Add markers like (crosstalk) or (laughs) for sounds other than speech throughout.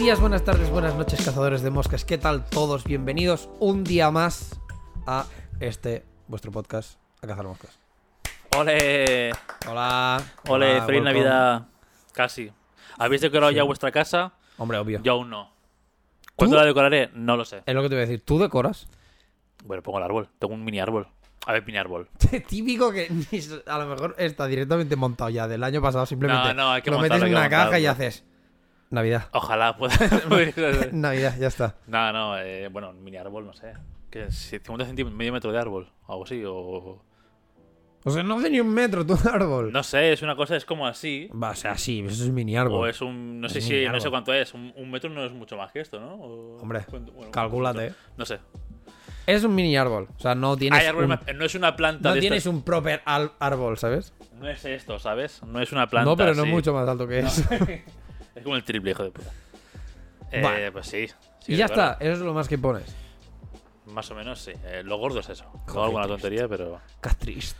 días, buenas tardes, buenas noches, cazadores de moscas. ¿Qué tal todos? Bienvenidos un día más a este vuestro podcast, a cazar moscas. ¡Ole! Hola. ¡Ole! hola, ¡Feliz welcome. Navidad! Casi. ¿Habéis decorado Sí. ya vuestra casa? Hombre, obvio. Yo aún no. ¿Cuándo ¿Tú? la decoraré? No lo sé. Es lo que te voy a decir. ¿Tú decoras? Bueno, pongo el árbol. Tengo un mini árbol. A ver, mini árbol. (laughs) Típico que ni s- a lo mejor está directamente montado ya del año pasado. Simplemente No, no, hay que lo metes montarlo, en hay que una caja y haces Navidad. Ojalá pueda. (laughs) (laughs) Navidad, ya está. no, no. eh, bueno, un mini árbol, no sé. ¿Qué? si 50 centímetros, medio metro de árbol. Algo así. O. O sea, no hace ni un metro tu árbol. No sé, es una cosa, es como así. Va, o sea, sí, eso es mini O árbol. es un. No Es sé un si. mini No sé cuánto es. Un, un metro no es mucho más que esto, ¿no? O- Hombre, ¿cuánto? Bueno, Calcúlate. No sé. Es un mini árbol. O sea, no tienes. Hay un- más- no es una planta no de tienes estas- un proper árbol, ¿sabes? No es esto, ¿sabes? No es una planta. no, pero no así. mucho más alto que eso. (laughs) Es como el triple, hijo de puta. Eh, Vale. Pues sí. sí, y ya claro. está, eso es lo más que pones. Más o menos, sí. Eh, lo gordo es eso. No alguna tontería, pero. Castrist.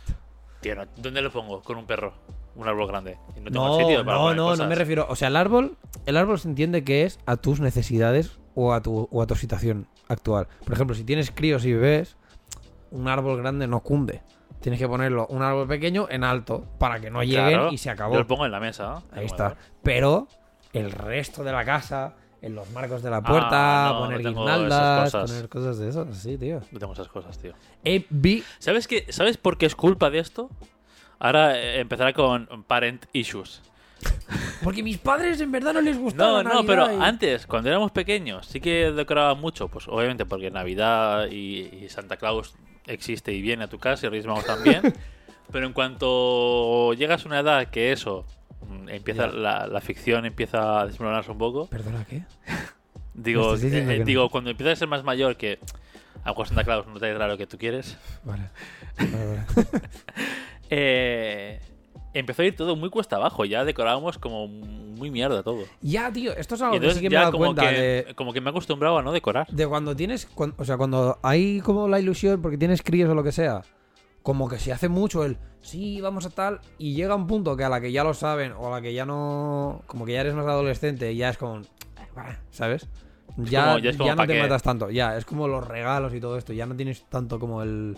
Tío, no- ¿dónde lo pongo? Con un perro. Un árbol grande. Y no tengo No, sitio para no, no, cosas. no me refiero. O sea, el árbol, el árbol se entiende que es a tus necesidades o a tu, o a tu situación actual. Por ejemplo, si tienes críos y bebés, un árbol grande no cunde. Tienes que ponerlo un árbol pequeño en alto para que no lleguen Claro, y se acabó. Yo lo pongo en la mesa. Ahí está. Pero el resto de la casa, en los marcos de la puerta, Ah, no, poner no guirnaldas, esas poner cosas de eso, sí, tío. No tengo esas cosas, tío. Eh, vi- ¿Sabes, qué? ¿Sabes por qué es culpa de esto? Ahora eh, empezará con parent issues. (laughs) Porque mis padres en verdad no les gustaba No, no, pero y- antes, cuando éramos pequeños, sí que decoraba mucho. Pues obviamente porque Navidad y, y Santa Claus existe y viene a tu casa y Reyes Magos también. (laughs) pero en cuanto llegas a una edad que eso, empieza la, la ficción empieza a desmoronarse un poco. ¿Perdona qué? (laughs) Digo, eh, no? digo cuando empiezas a ser más mayor que a lo mejor Santa Claus no te da lo que tú quieres. Vale. (laughs) Vale, vale. (laughs) Eh, empezó a ir todo muy cuesta abajo. Ya decorábamos como muy mierda todo. Ya, tío, esto es algo que sí que me he dado como cuenta que, de, como que me he acostumbrado a no decorar. de cuando tienes. o sea, cuando hay como la ilusión porque tienes críos o lo que sea. Como que se hace mucho el sí, vamos a tal. Y llega un punto que a la que ya lo saben o a la que ya no. Como que ya eres más adolescente y ya es como. ¿Sabes? Ya, como- ya es como ya no te qué. matas tanto. Ya, es como los regalos y todo esto. Ya no tienes tanto como el.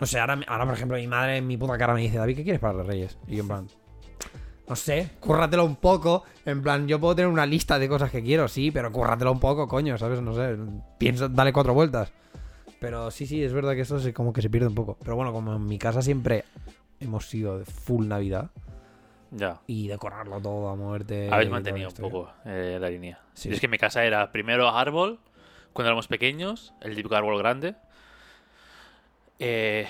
No sé, ahora, ahora por ejemplo, mi madre en mi puta cara me dice, David, ¿qué quieres para los reyes? Y yo en plan. No sé, cúrratelo un poco. En plan, yo puedo tener una lista de cosas que quiero, sí, pero cúrratelo un poco, coño, ¿sabes? No sé, piensa, dale cuatro vueltas. Pero sí, sí, es verdad que eso se, como que se pierde un poco. Pero bueno, como en mi casa siempre hemos sido de full Navidad Ya. y decorarlo todo a muerte. Habéis mantenido un poco eh, la línea. Sí. Es que en mi casa era primero árbol, cuando éramos pequeños, el típico árbol grande. Eh,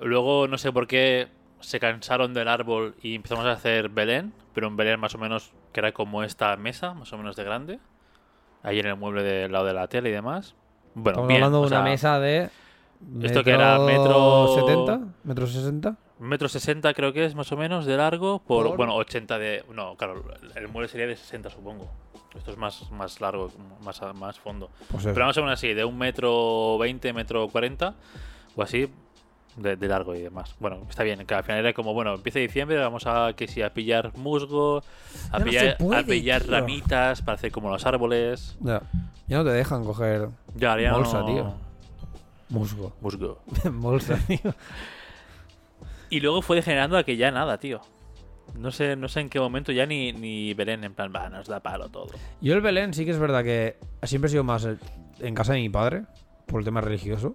luego, no sé por qué, se cansaron del árbol y empezamos a hacer Belén, pero un Belén más o menos que era como esta mesa, más o menos de grande. Ahí en el mueble del lado de la tele y demás. Bueno, Estamos bien, hablando de una sea, mesa de. Esto que era metro- 70, metro 60. Metro sesenta creo que es más o menos de largo por, Por- bueno 80 de no claro el mueble sería de 60 supongo esto es más más largo más más fondo Pues pero más o menos así de un metro 20 metro 40 o así de, de largo y demás bueno está bien que al final era como bueno empieza diciembre vamos a que si a pillar musgo a pillar se puede, a pillar tío. ramitas para hacer como los árboles Ya. Ya no te dejan coger ya, ya Bolsa, no- tío. musgo. musgo (laughs) Bolsa, tío. y luego fue degenerando a que ya nada tío no sé, no sé en qué momento ya ni, ni Belén en plan, va, nos da palo todo. Yo el Belén sí que es verdad que siempre he sido más en casa de mi padre, por el tema religioso.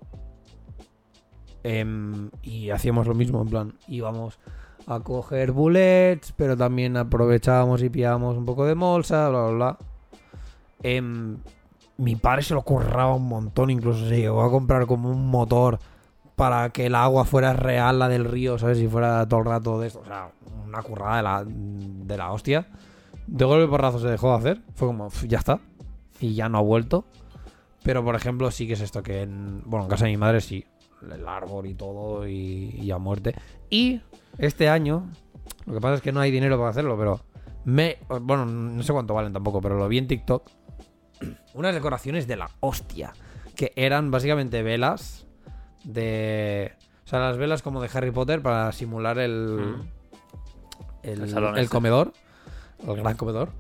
Em, y hacíamos lo mismo, en plan, íbamos a coger bullets, pero también aprovechábamos y pillábamos un poco de molsa, bla, bla, bla. Em, mi padre se lo curraba un montón, incluso se llegó a comprar como un motor para que el agua fuera real, la del río, ¿sabes? Si fuera todo el rato de esto. O sea, una currada de la, de la hostia. De golpe porrazo se dejó de hacer. Fue como, "Pf, ya está. Y ya no ha vuelto. Pero, por ejemplo, sí que es esto que en... Bueno, en casa de mi madre sí. El árbol y todo y, y a muerte. Y este año... Lo que pasa es que no hay dinero para hacerlo, pero... Me... Bueno, no sé cuánto valen tampoco, pero lo vi en TikTok. (clears throat) Unas decoraciones de la hostia. Que eran básicamente velas de... O sea, las velas como de Harry Potter para simular el... Mm. El, El salón el este. comedor. El gran comedor.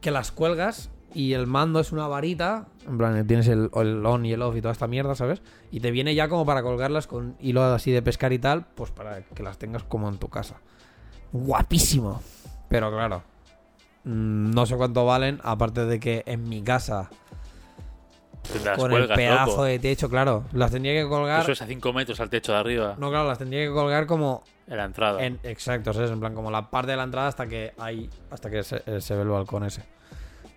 Que las cuelgas y el mando es una varita. En plan, tienes el, el on y el off y toda esta mierda, ¿sabes? Y te viene ya como para colgarlas con hilo así de pescar y tal, pues para que las tengas como en tu casa. Guapísimo. Pero claro, mm, no sé cuánto valen, aparte de que en mi casa, las con el pedazo loco. de techo, claro, las tendría que colgar. Eso es a 5 metros al techo de arriba, No, claro, las tendría que colgar como en la entrada. En, exacto, ¿sabes? En plan, como la parte de la entrada hasta que hay. Hasta que se, eh, se ve el balcón ese.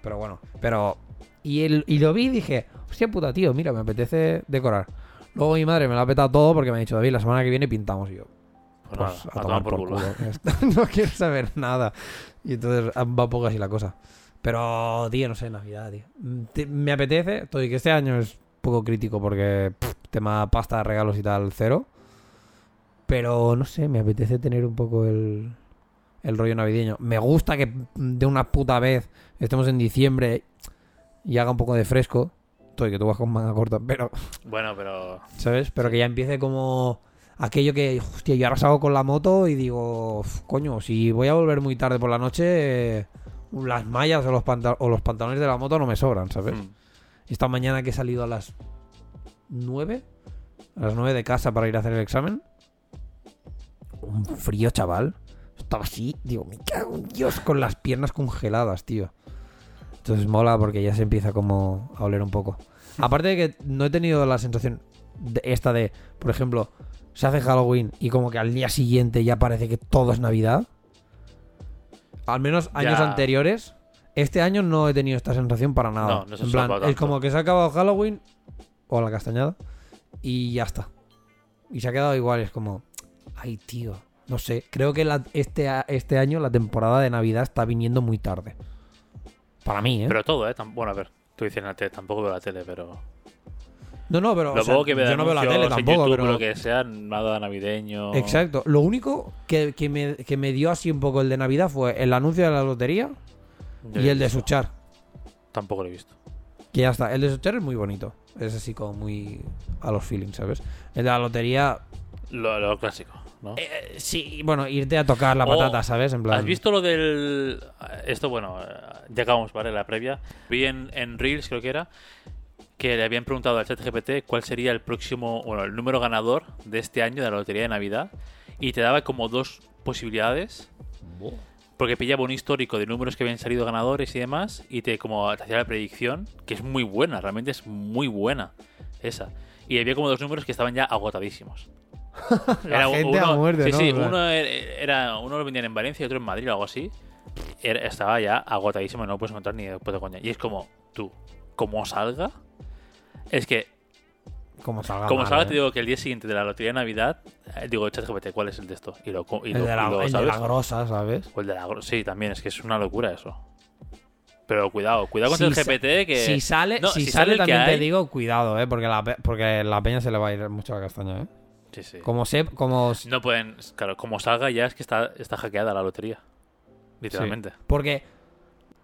Pero bueno, pero. Y, el, y lo vi y dije, hostia puta, tío, mira, me apetece decorar. Luego mi madre me lo ha petado todo porque me ha dicho, David, la semana que viene pintamos. Y yo, Pues pues, nada, a tomar por culo. (laughs) no quiero saber nada. Y entonces ah, va poco así la cosa. Pero, tío, no sé, Navidad, tío. Mm, te- Me apetece, estoy que este año es poco crítico porque pff, tema pasta, regalos y tal, cero. Pero, no sé, me apetece tener un poco el, el rollo navideño. Me gusta que de una puta vez estemos en diciembre y haga un poco de fresco. Estoy que tú vas con manga corta, pero Bueno, pero. ¿sabes? Pero que ya empiece como aquello que, hostia, yo ahora salgo con la moto y digo, "Uf, coño, si voy a volver muy tarde por la noche, las mallas o los, o los pantalones de la moto no me sobran, ¿sabes? mm, Esta mañana que he salido a las 9, a las 9 de casa para ir a hacer el examen, un frío, chaval. Estaba así, digo, me cago en Dios, con las piernas congeladas, tío. Entonces mola porque ya se empieza como a oler un poco. Aparte de que no he tenido la sensación de esta de, por ejemplo, se hace Halloween y como que al día siguiente ya parece que todo es Navidad. Al menos años Ya. anteriores. Este año no he tenido esta sensación para nada. No, no se en plan, es como que se ha acabado Halloween o la castañada y ya está. Y se ha quedado igual, es como, ay tío, no sé, creo que la- este, este año la temporada de Navidad está viniendo muy tarde. Para mí, ¿eh? Pero todo, ¿eh? Bueno, a ver, tú dices en la tele, tampoco veo la tele, pero. no, no, pero Lo sea, que yo no veo la tele tampoco, YouTube, pero... lo que sea, nada navideño. Exacto. Lo único que, que me, que me dio así un poco el de Navidad fue el anuncio de la lotería Yo y el de. Suchar. Tampoco lo he visto. Que ya está. El de Suchar es muy bonito. Es así como muy a los feelings, ¿sabes? El de la lotería... Lo, lo clásico, ¿no? eh, sí, bueno, irte a tocar la patata, ¿sabes? En plan... ¿Has visto lo del. Esto, bueno, eh, acabamos, ¿vale? La previa. Vi en, en Reels, creo que era, que le habían preguntado al ChatGPT cuál sería el próximo, bueno, el número ganador de este año de la lotería de Navidad. Y te daba como dos posibilidades. Porque pillaba un histórico de números que habían salido ganadores y demás. Y te, como, te hacía la predicción, que es muy buena, realmente es muy buena esa. Y había como dos números que estaban ya agotadísimos. (laughs) La gente uno, a muerte, sí, ¿no? sí, uno era, era- uno lo vendían en Valencia y otro en Madrid o algo así. Era- estaba ya agotadísimo y no lo puedes encontrar ni después de coña. Y es como, tú, como salga, es que, Como salga como mal, salga, ¿eh? te digo que el día siguiente de la lotería de Navidad, eh, digo, ChatGPT, ¿cuál es el de esto? Y lo, y El lo- de la, y lo- el de ¿sabes? la grosa, ¿sabes? O el de la gro- Sí, también, es que es una locura eso. Pero cuidado, cuidado con Si el GPT que... Si sale, No, si si sale, también te hay- digo, cuidado, ¿eh? Porque la, porque la peña se le va a ir mucho a la castaña, ¿eh? Sí, sí. Como sé, como... No pueden... Claro, como salga ya es que está, está hackeada la lotería. Literalmente. Porque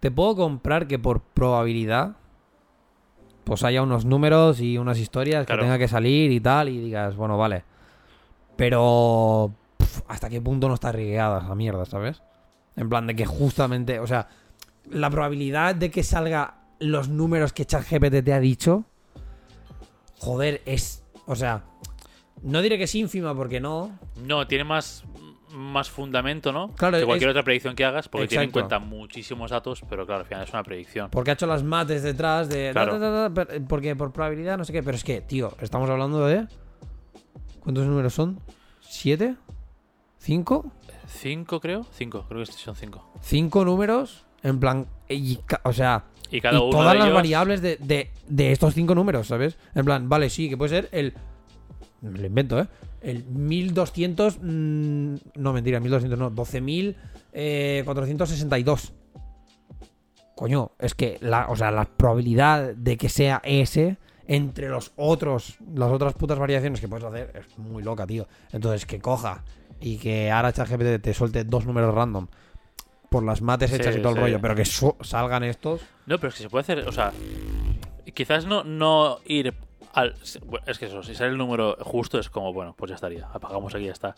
te puedo comprar que por probabilidad pues haya unos números y unas historias Claro. que tenga que salir y tal y digas, bueno, vale. Pero hasta qué punto no está rigueada esa mierda, ¿sabes? En plan de que justamente, o sea, la probabilidad de que salga los números que ChatGPT te ha dicho, joder, es, o sea, no diré que es ínfima porque no, No, tiene más, más fundamento, ¿no? Claro, que cualquier es- otra predicción que hagas, porque tiene en cuenta muchísimos datos, pero claro, al final es una predicción. Porque ha hecho las mates detrás de. Claro. porque por probabilidad, no sé qué. Pero es que, tío, estamos hablando de. ¿Cuántos números son? ¿Siete? ¿Cinco? ¿Cinco, creo? Cinco, creo que son cinco. Cinco números. En plan. y o sea. Y cada y uno todas de las ellos- variables de, de, de estos cinco números, ¿sabes? En plan, vale, sí, que puede ser el. Me lo invento, ¿eh? El 1200. mm, no, mentira, 1200 no. 12462. Coño, es que la, o sea, la probabilidad de que sea ese entre los otros, las otras putas variaciones que puedes hacer es muy loca, tío. Entonces, que coja y que ahora ChatGPT te suelte dos números random por las mates Sí, hechas y todo el rollo, pero que salgan estos. No, pero es que se puede hacer, o sea, quizás no, no ir al... Es que eso, si sale el número justo es como, bueno, pues ya estaría, apagamos aquí ya está.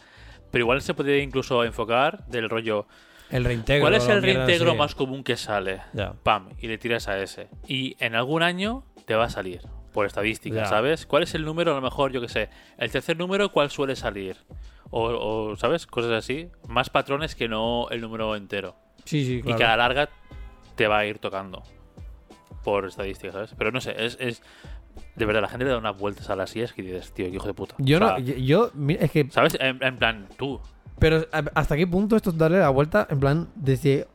Pero igual se puede incluso enfocar del rollo, El reintegro. ¿Cuál es el reintegro sí. más común que sale? Ya. Pam, y le tiras a ese. Y en algún año te va a salir, por estadística, Ya. ¿sabes? ¿Cuál es el número, a lo mejor, yo que sé? El tercer número, ¿cuál suele salir? O, o, ¿sabes? Cosas así. Más patrones que no el número entero. Sí, sí, claro. Y que a la larga te va a ir tocando. Por estadística, ¿sabes? Pero no sé, es... es de verdad, la gente le da unas vueltas a las sillas que dices, tío, hijo de puta. Yo O sea, no. Yo, yo- mira, es que. ¿Sabes? En, en plan, tú. Pero hasta qué punto esto es darle la vuelta, en plan, desde.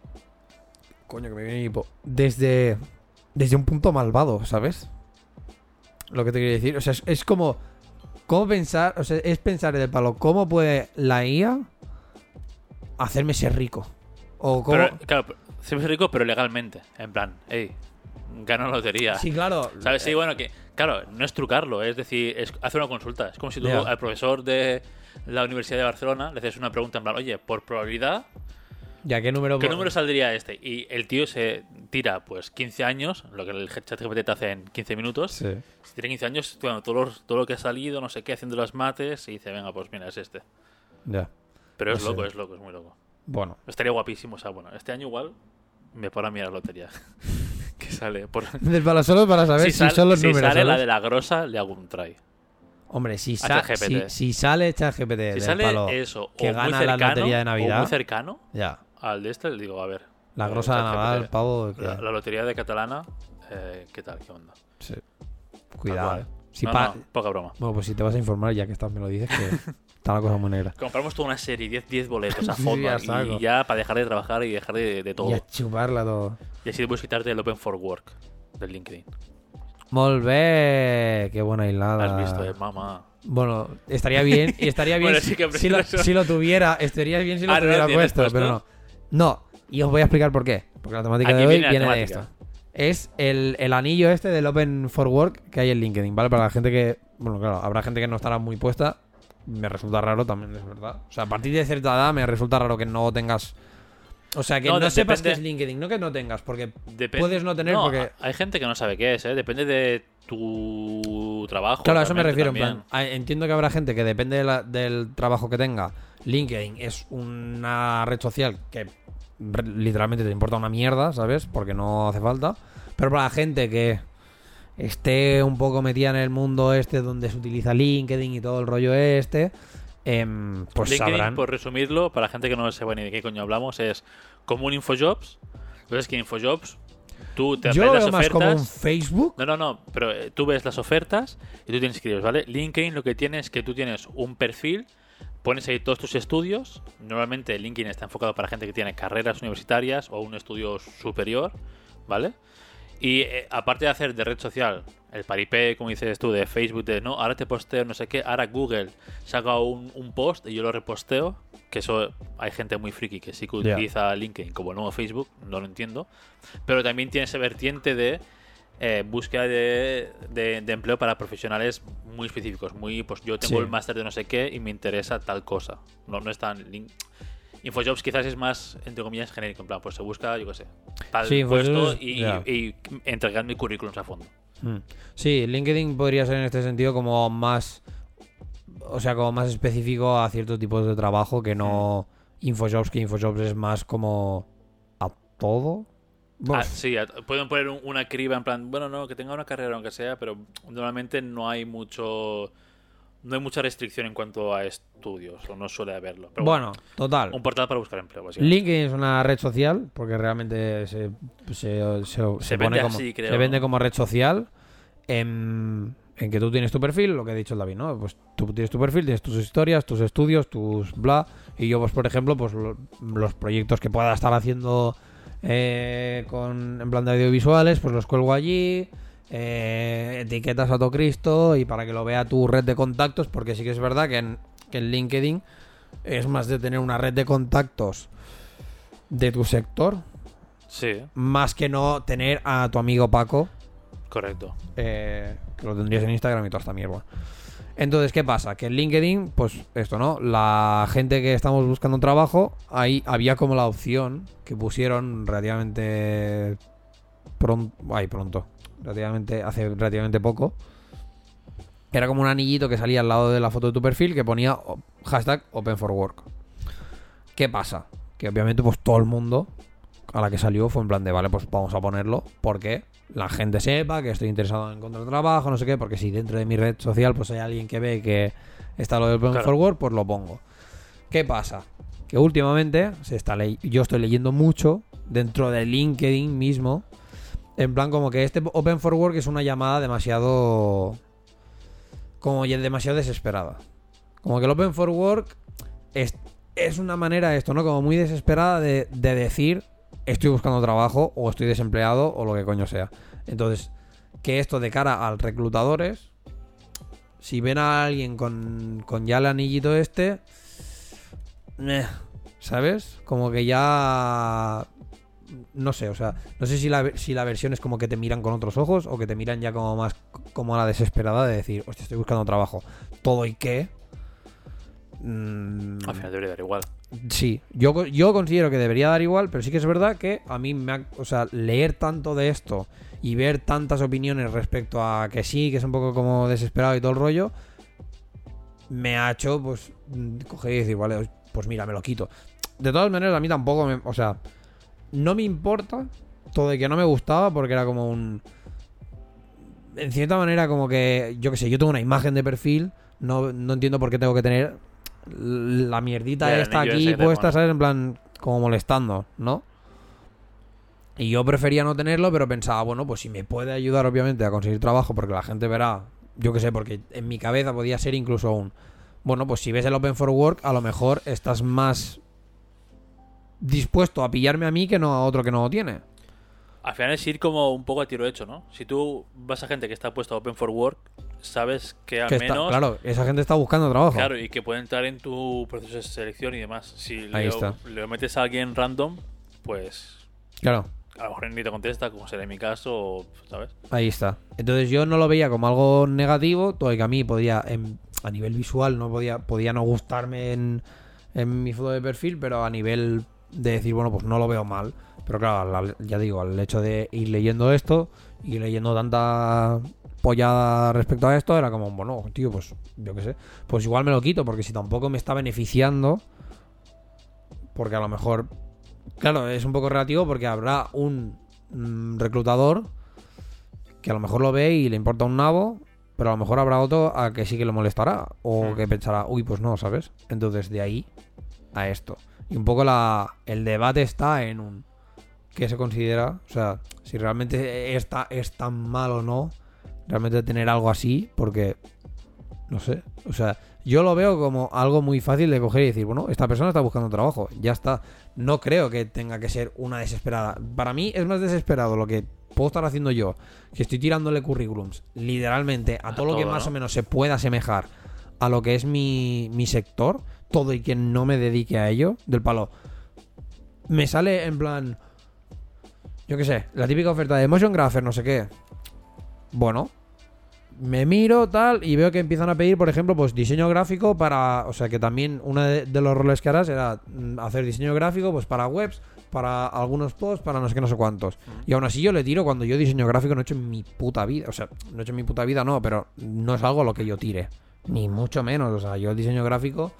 Coño, que me viene hipo. Desde. Desde un punto malvado, ¿sabes? Lo que te quiero decir. O sea, es, es como. ¿Cómo pensar? O sea, es pensar en el palo. ¿Cómo puede la IA hacerme ser rico? O cómo. Pero, claro, ser rico, pero legalmente. En plan, hey, gano la lotería. sí, claro. ¿Sabes? Sí, bueno, que claro, no es trucarlo, es decir, es hacer una consulta. Es como si tú Ya. al profesor de la Universidad de Barcelona le haces una pregunta en plan, oye, por probabilidad, ¿Ya qué número? ¿qué número saldría este? Y el tío se tira, pues, 15 años, lo que el chat GPT te hace en 15 minutos. Sí. Si tiene 15 años, todo, lo, todo lo que ha salido, no sé qué, haciendo las mates, y dice, venga, pues mira, es este. Ya. Pero es sé. loco, es loco, es muy loco. Bueno. Estaría guapísimo, o sea, bueno, este año igual me paro a mirar la lotería. (laughs) que sale. Por... (laughs) Palo solo para saber si, sal- son los si números. sale la de la grosa, le hago un try. Hombre, si, sa- si, si sale ChatGPT Si sale palo eso, que o muy gana la cercano, lotería de o Navidad, muy cercano ya. al de este, le digo, a ver. La eh, grosa de ChatGPT, Nadal, pavo. La, la lotería de catalana, eh, ¿qué tal? ¿Qué onda? sí. Cuidado, Tal eh. Si no, poca broma. Bueno, pues si te vas a informar, ya que estás, me lo dices, que (laughs) está la cosa muy negra. Compramos toda una serie, 10 10 boletos a (laughs) Sí, fondo a y- ya para dejar de trabajar y dejar de, de todo. Y a chuparla todo. Y así puedes quitarte el Open for Work del LinkedIn. Molt bé. Qué buena hilada. Has visto, eh, mamá. Bueno, estaría bien. Y estaría (laughs) bien Bueno, si, sí que si lo, eso. si lo tuviera. Estaría bien si lo Ah, ¿no lo tuviera puesto, puesto? pero no. No. Y os voy a explicar por qué. Porque la temática Aquí de hoy viene de esto. Es el, el anillo este del Open for Work que hay en LinkedIn, ¿vale? Para la gente que. Bueno, claro, habrá gente que no estará muy puesta. Me resulta raro también, es verdad. O sea, a partir de cierta edad me resulta raro que no tengas. O sea, que No, no, de- sepas depende- es LinkedIn, no que no tengas, porque puedes no tener No, porque. Hay gente que no sabe qué es, ¿eh? Depende de tu trabajo. Claro, a eso me refiero. En plan, entiendo que habrá gente que depende de la- del trabajo que tenga. LinkedIn es una red social que literalmente te importa una mierda, ¿sabes? Porque no hace falta. Pero para la gente que esté un poco metida en el mundo este donde se utiliza LinkedIn y todo el rollo este, em, pues LinkedIn, sabrán. por resumirlo, para la gente que no sepa ni de qué coño hablamos, es como un Infojobs. Entonces, que Infojobs, tú te Yo veo las más como un ofertas. Facebook. No, no, no, pero eh, tú ves las ofertas y tú tienes que ir, ¿vale? LinkedIn lo que tiene es que tú tienes un perfil, pones ahí todos tus estudios. Normalmente LinkedIn está enfocado para gente que tiene carreras universitarias o un estudio superior, ¿vale? Y eh, aparte de hacer de red social el paripé, como dices tú, de Facebook, de no, ahora te posteo no sé qué, ahora Google saca un, un post y yo lo reposteo, que eso hay gente muy friki que sí que utiliza LinkedIn como el nuevo Facebook, no lo entiendo, pero también tiene esa vertiente de eh, búsqueda de, de- de empleo para profesionales muy específicos, muy, pues yo tengo Sí. el máster de no sé qué y me interesa tal cosa, no, no es tan... link- Infojobs quizás es más, entre comillas, genérico, en plan, pues se busca, yo qué sé, tal Sí, puesto Infojobs, y, ya. y entregadme currículums a fondo. Mm. Sí, LinkedIn podría ser en este sentido como más. O sea, como más específico a ciertos tipos de trabajo que no Infojobs, que Infojobs es más como a todo. Ah, sí, a- pueden poner un- una criba en plan, bueno, no, que tenga una carrera aunque sea, pero normalmente no hay mucho no hay mucha restricción en cuanto a estudios, o no suele haberlo. Pero bueno, total. un portal para buscar empleo, básicamente. LinkedIn es una red social porque realmente se, se, se- se vende pone como, así, creo, se vende ¿no? como red social en, en que tú tienes tu perfil, lo que ha dicho el David, ¿no? Pues tú tienes tu perfil, tienes tus historias, tus estudios, tus bla. Y yo, pues por ejemplo, pues lo- los proyectos que pueda estar haciendo eh, con en plan de audiovisuales, pues los cuelgo allí. Eh, etiquetas a todo Cristo y para que lo vea tu red de contactos, porque sí que es verdad que en, que en LinkedIn es más de tener una red de contactos de tu sector, Sí, más que no tener a tu amigo Paco, correcto. eh, que lo tendrías en Instagram y toda esta mierda. Entonces, ¿qué pasa? Que en LinkedIn, pues esto, ¿no? La gente que estamos buscando un trabajo, ahí había como la opción que pusieron relativamente pronto, ay, pronto, relativamente, hace relativamente poco. Era como un anillito que salía al lado de la foto de tu perfil que ponía hashtag Open for Work. ¿Qué pasa? que obviamente pues todo el mundo a la que salió fue en plan de, vale, pues vamos a ponerlo porque la gente sepa que estoy interesado en encontrar trabajo, no sé qué, porque si dentro de mi red social pues hay alguien que ve que está lo del Open Claro. for Work, pues lo pongo. ¿Qué pasa? Que últimamente se está yo estoy leyendo mucho dentro de LinkedIn mismo, en plan como que este Open for Work es una llamada demasiado como demasiado desesperada. Como que el Open for Work es, es una manera esto, ¿no? Como muy desesperada de, de decir estoy buscando trabajo o estoy desempleado o lo que coño sea. Entonces, que esto de cara al reclutadores, si ven a alguien con, con ya el anillito este, meh, ¿sabes? Como que ya... No sé, o sea, no sé si la, si la versión es como que te miran con otros ojos o que te miran ya como más como a la desesperada de decir, hostia, estoy buscando trabajo. Todo y qué. Mm, Al final debería dar igual. Sí, yo, yo considero que debería dar igual, pero sí que es verdad que a mí me ha, o sea, leer tanto de esto y ver tantas opiniones respecto a que sí, que es un poco como desesperado y todo el rollo, me ha hecho pues mm, coger y decir, vale, pues mira, me lo quito. De todas maneras, a mí tampoco me, o sea, no me importa todo de que no me gustaba porque era como un en cierta manera como que yo que sé, yo tengo una imagen de perfil, no, no entiendo por qué tengo que tener la mierdita esta aquí puesta. ¿sabes? En plan, como molestando, ¿no? Y yo prefería no tenerlo, pero pensaba, bueno, pues si me puede ayudar, obviamente, a conseguir trabajo, porque la gente verá, yo que sé, porque en mi cabeza podía ser incluso un. Bueno, pues si ves el Open for Work, a lo mejor estás más dispuesto a pillarme a mí que no a otro que no lo tiene. Al final es ir como un poco a tiro hecho, ¿no? Si tú vas a gente que está puesta Open for Work, sabes que al Que está- menos. claro, esa gente está buscando trabajo. Claro, y que puede entrar en tu proceso de selección y demás. Si Ahí le, le metes a alguien random, pues Claro. a lo mejor ni te contesta, como será en mi caso, ¿sabes? Ahí está. Entonces yo no lo veía como algo negativo, todo que a mí podía, en- a nivel visual, no podía, podía no gustarme en, en mi foto de perfil, pero a nivel de decir, bueno, pues no lo veo mal. Pero claro, ya digo, el hecho de ir leyendo esto y leyendo tanta pollada respecto a esto, era como, bueno, tío, pues yo qué sé, pues igual me lo quito, porque si tampoco me está beneficiando, porque a lo mejor, claro, es un poco relativo porque habrá un mm, reclutador que a lo mejor lo ve y le importa un nabo, pero a lo mejor habrá otro a que sí que le molestará o Hmm. que pensará, uy, pues no, ¿sabes? Entonces de ahí a esto. Y un poco la, el debate está en un qué se considera, o sea, si realmente está, es tan mal o no, realmente tener algo así, porque, no sé, o sea, yo lo veo como algo muy fácil de coger y decir, bueno, esta persona está buscando trabajo, ya está. No creo que tenga que ser una desesperada. Para mí es más desesperado lo que puedo estar haciendo yo, que estoy tirándole currículums, literalmente, a, A todo lo que más o menos se pueda asemejar a lo que es mi, mi sector, todo y que no me dedique a ello, del palo. Me sale en plan, yo qué sé, la típica oferta de motion grapher, no sé qué. Bueno, me miro tal y veo que empiezan a pedir, por ejemplo, pues diseño gráfico para, o sea, que también uno de, de los roles que harás era mm, hacer diseño gráfico pues para webs, para algunos posts, para no sé qué, no sé cuántos. Y aún así yo le tiro cuando yo diseño gráfico no he hecho en mi puta vida, o sea, no he hecho en mi puta vida, no, pero no es algo a lo que yo tire, ni mucho menos, o sea, yo el diseño gráfico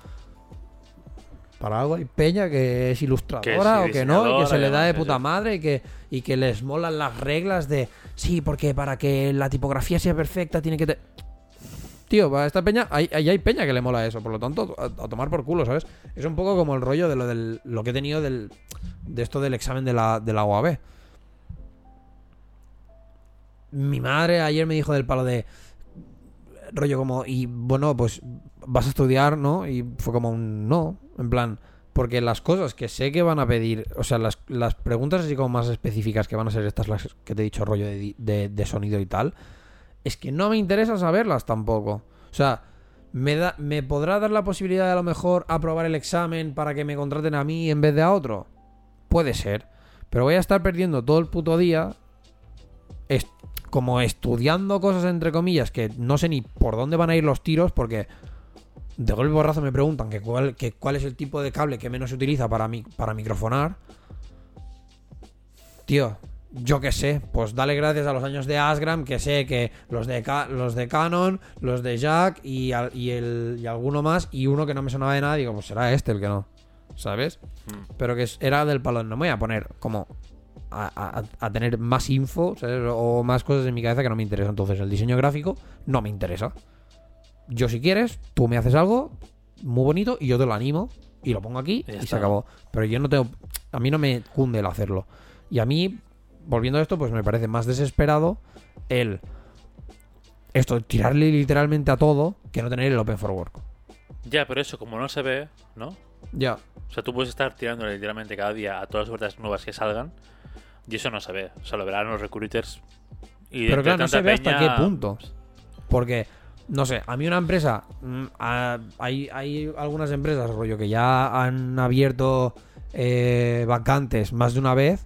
para algo hay peña que es ilustradora sí, o que no, y que se le da de puta madre y que, y que les molan las reglas de sí, porque para que la tipografía sea perfecta tiene que te... Tío, para esta peña, hay, hay, hay peña que le mola eso, por lo tanto, a, a tomar por culo, ¿sabes? Es un poco como el rollo de lo del lo que he tenido del, de esto del examen de la, de la UAB. Mi madre ayer me dijo del palo de rollo como, y bueno, pues vas a estudiar, ¿no? Y fue como un no, en plan, porque las cosas que sé que van a pedir, o sea, las, las preguntas así como más específicas que van a ser estas las que te he dicho, rollo de, de, de sonido y tal, es que no me interesa saberlas tampoco. O sea, me, da, ¿me podrá dar la posibilidad de a lo mejor aprobar el examen para que me contraten a mí en vez de a otro? Puede ser. Pero voy a estar perdiendo todo el puto día como estudiando cosas entre comillas que no sé ni por dónde van a ir los tiros porque de golpe borrazo me preguntan que cuál, que cuál es el tipo de cable que menos se utiliza para, mi, para microfonar. Tío, yo qué sé, pues dale gracias a los años de Asgram, que sé que los de, los de Canon, los de Jack y, al- y, el, y alguno más, y uno que no me sonaba de nada, digo, pues será este el que no. ¿sabes? Mm. Pero que era del palo. No me voy a poner como a, a- a tener más info ¿sabes? o más cosas en mi cabeza que no me interesan. Entonces, el diseño gráfico no me interesa. Yo, si quieres, tú me haces algo muy bonito y yo te lo animo y lo pongo aquí Y se acabó. Pero yo no tengo. A mí no me cunde el hacerlo. Y a mí, volviendo a esto, pues me parece más desesperado el. Esto, tirarle literalmente a todo que no tener el Open for Work. Ya, pero eso, como no se ve, ¿no? Ya. O sea, tú puedes estar tirándole literalmente cada día a todas las ofertas nuevas que salgan y eso no se ve. O sea, lo verán los recruiters. Y Pero claro, no se ve hasta qué punto. Porque, no sé, a mí una empresa. mm, hay, hay algunas empresas, rollo, que ya han abierto eh, vacantes más de una vez.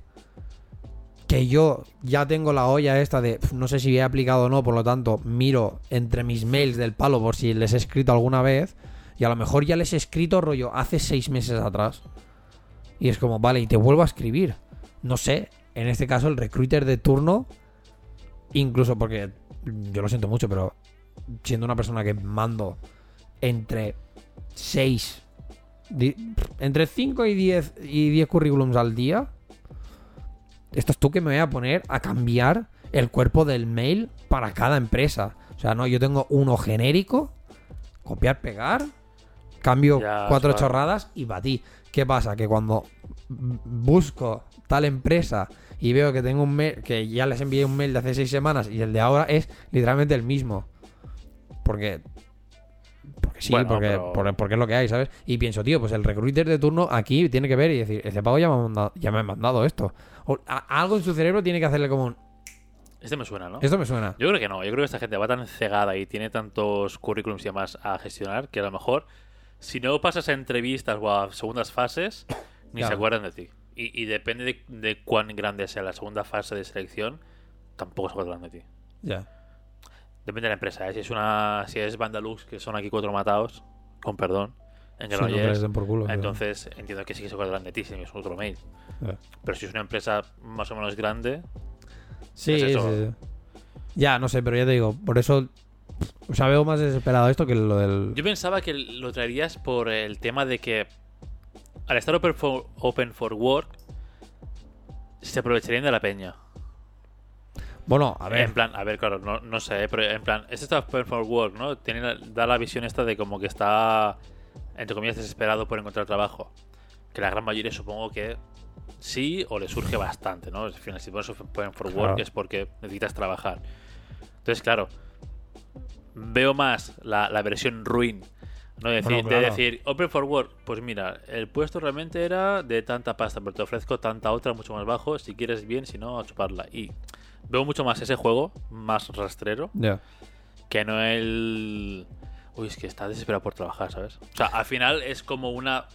Que yo ya tengo la olla esta de "Pf, no sé si he aplicado o no, por lo tanto, miro entre mis mails del palo por si les he escrito alguna vez. Y a lo mejor ya les he escrito rollo hace seis meses atrás. Y es como, vale, y te vuelvo a escribir. No sé, en este caso el recruiter de turno Incluso porque yo lo siento mucho, pero siendo una persona que mando entre 6, entre 5 y 10 y 10 currículums al día, estás tú que me voy a poner a cambiar el cuerpo del mail para cada empresa. O sea, no, yo tengo uno genérico, copiar, pegar, cambio Ya, cuatro chorradas y batí. ¿Qué pasa? Que cuando busco tal empresa y veo que tengo un mail, que ya les envié un mail de hace seis semanas y el de ahora es literalmente el mismo. Porque. Porque sí, Bueno, porque, pero- porque, porque es lo que hay, ¿sabes? Y pienso, tío, pues el recruiter de turno aquí tiene que ver y decir, este pago ya me ha mandado, ya me ha mandado esto. O a- algo en su cerebro tiene que hacerle como un. Este me suena, ¿no? Esto me suena. Yo creo que no. Yo creo que esta gente va tan cegada y tiene tantos currículums y demás a gestionar que a lo mejor, si no pasas a entrevistas o a segundas fases, ni Claro. se acuerdan de ti. Y, y depende de, de cuán grande sea la segunda fase de selección, tampoco se acuerdan de ti. Ya. Depende de la empresa. ¿eh? Si es una si es Bandalux, que son aquí cuatro matados, con perdón, en Sí, no por culo, entonces entiendo que sí que se acuerdan de ti si es otro mail. Pero si es una empresa más o menos grande, Sí, Es sí, sí. Ya, no sé, pero ya te digo, por eso. O sea, veo más desesperado esto que lo del. Yo pensaba que lo traerías por el tema de que al estar open for, open for work se aprovecharían de la peña. Bueno, a ver. En plan, a ver, claro, no, no sé, pero en plan, este está open for work, ¿no? Tiene da la visión esta de como que está, entre comillas, desesperado por encontrar trabajo. Que la gran mayoría supongo que sí o le surge bastante, ¿no? Al final, si pones open for work Claro. es porque necesitas trabajar. Entonces, claro, veo más la, la versión ruin. ¿no? De decir, Bueno, de decir, open for work, pues mira, el puesto realmente era de tanta pasta, pero te ofrezco tanta otra mucho más bajo, si quieres bien, si no, a chuparla. Y veo mucho más ese juego, más rastrero, Ya. que no el... Uy, es que está desesperado por trabajar, ¿sabes? O sea, al final es como una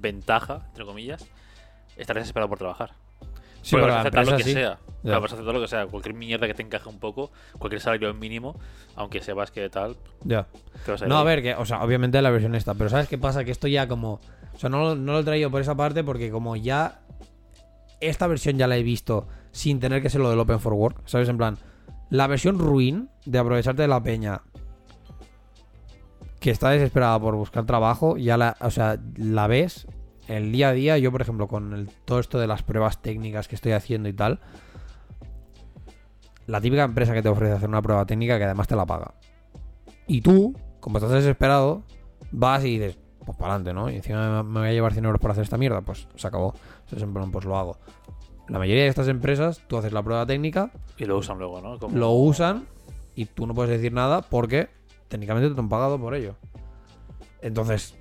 ventaja, entre comillas, estar desesperado por trabajar. Sí, para aceptar lo que sí. sea. Vas a aceptar lo que sea. Cualquier mierda que te encaje un poco, cualquier salario mínimo, aunque sepas que tal, Ya. No, a ver, que, o sea, obviamente la versión esta, pero ¿sabes qué pasa? Que esto ya como. O sea, no, no lo he traído por esa parte porque como ya. Esta versión ya la he visto sin tener que ser lo del Open for Work, ¿sabes? En plan, la versión ruin de aprovecharte de la peña que está desesperada por buscar trabajo, ya la, o sea, la ves el día a día. Yo, por ejemplo, con todo esto de las pruebas técnicas que estoy haciendo y tal, la típica empresa que te ofrece hacer una prueba técnica que además te la paga. Y tú, como estás desesperado, vas y dices, pues para adelante, ¿no? Y encima me- voy a llevar 100 euros por hacer esta mierda, pues se acabó. Entonces, en plan, pues lo hago. La mayoría de estas empresas, tú haces la prueba técnica, Y lo usan luego, ¿no? Como- lo usan y tú no puedes decir nada porque técnicamente te han pagado por ello. Entonces,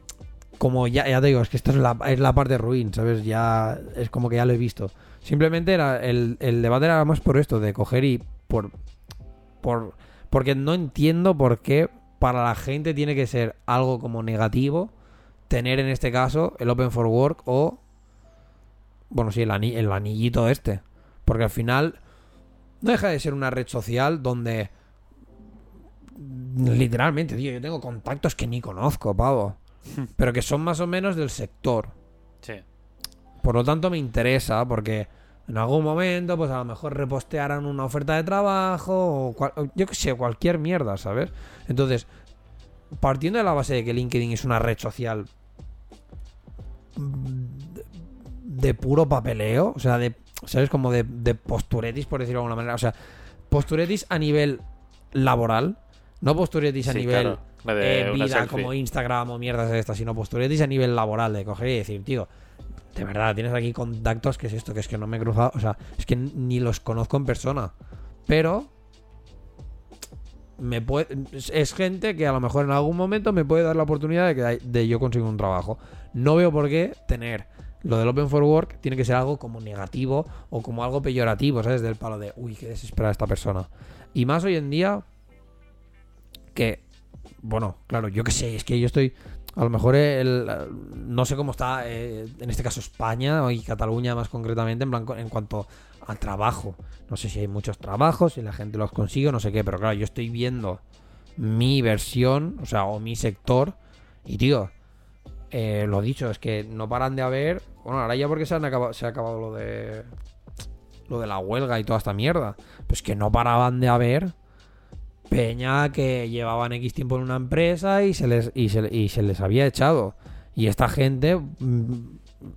como ya, ya te digo, es que esto es la, es la parte ruin, ¿sabes? Ya es como que ya lo he visto. Simplemente era el, el debate era más por esto, de coger y por, por... Porque no entiendo por qué para la gente tiene que ser algo como negativo tener en este caso el Open for Work o... Bueno, sí, el, ani- el anillito este. Porque al final no deja de ser una red social donde literalmente, tío, yo tengo contactos que ni conozco, pavo, pero que son más o menos del sector. Sí. Por lo tanto me interesa porque en algún momento pues a lo mejor repostearán una oferta de trabajo o, cual- yo que sé, cualquier mierda, ¿sabes? Entonces, partiendo de la base de que LinkedIn es una red social de puro papeleo, o sea, de, ¿sabes? Como de, de posturetis, por decirlo de alguna manera. O sea, posturetis a nivel laboral, no posturetis a Sí, nivel claro, de eh, vida selfie. como Instagram o mierdas de estas, sino posturetis a nivel laboral, de coger y decir, tío, de verdad, tienes aquí contactos, ¿qué es esto? Que es que no me he cruzado, o sea, es que ni los conozco en persona. Pero me puede, es- gente que a lo mejor en algún momento me puede dar la oportunidad de que de yo conseguir un trabajo. No veo por qué tener lo del Open for Work tiene que ser algo como negativo o como algo peyorativo, ¿sabes? Del palo de, uy, qué desesperada esta persona. Y más hoy en día que, bueno, claro, yo qué sé, es que yo estoy, a lo mejor el, no sé cómo está, eh, en este caso España y Cataluña más concretamente, en, plan, en cuanto a trabajo. No sé si hay muchos trabajos, si la gente los consigue no sé qué, pero claro, yo estoy viendo mi versión, o sea, o mi sector, y tío, eh, lo dicho, es que no paran de haber, bueno, ahora ya porque se, han acabado, se ha acabado lo de lo de la huelga y toda esta mierda, pues que no paraban de haber peña que llevaban X tiempo en una empresa y se les, y se, y se les había echado. Y esta gente mm,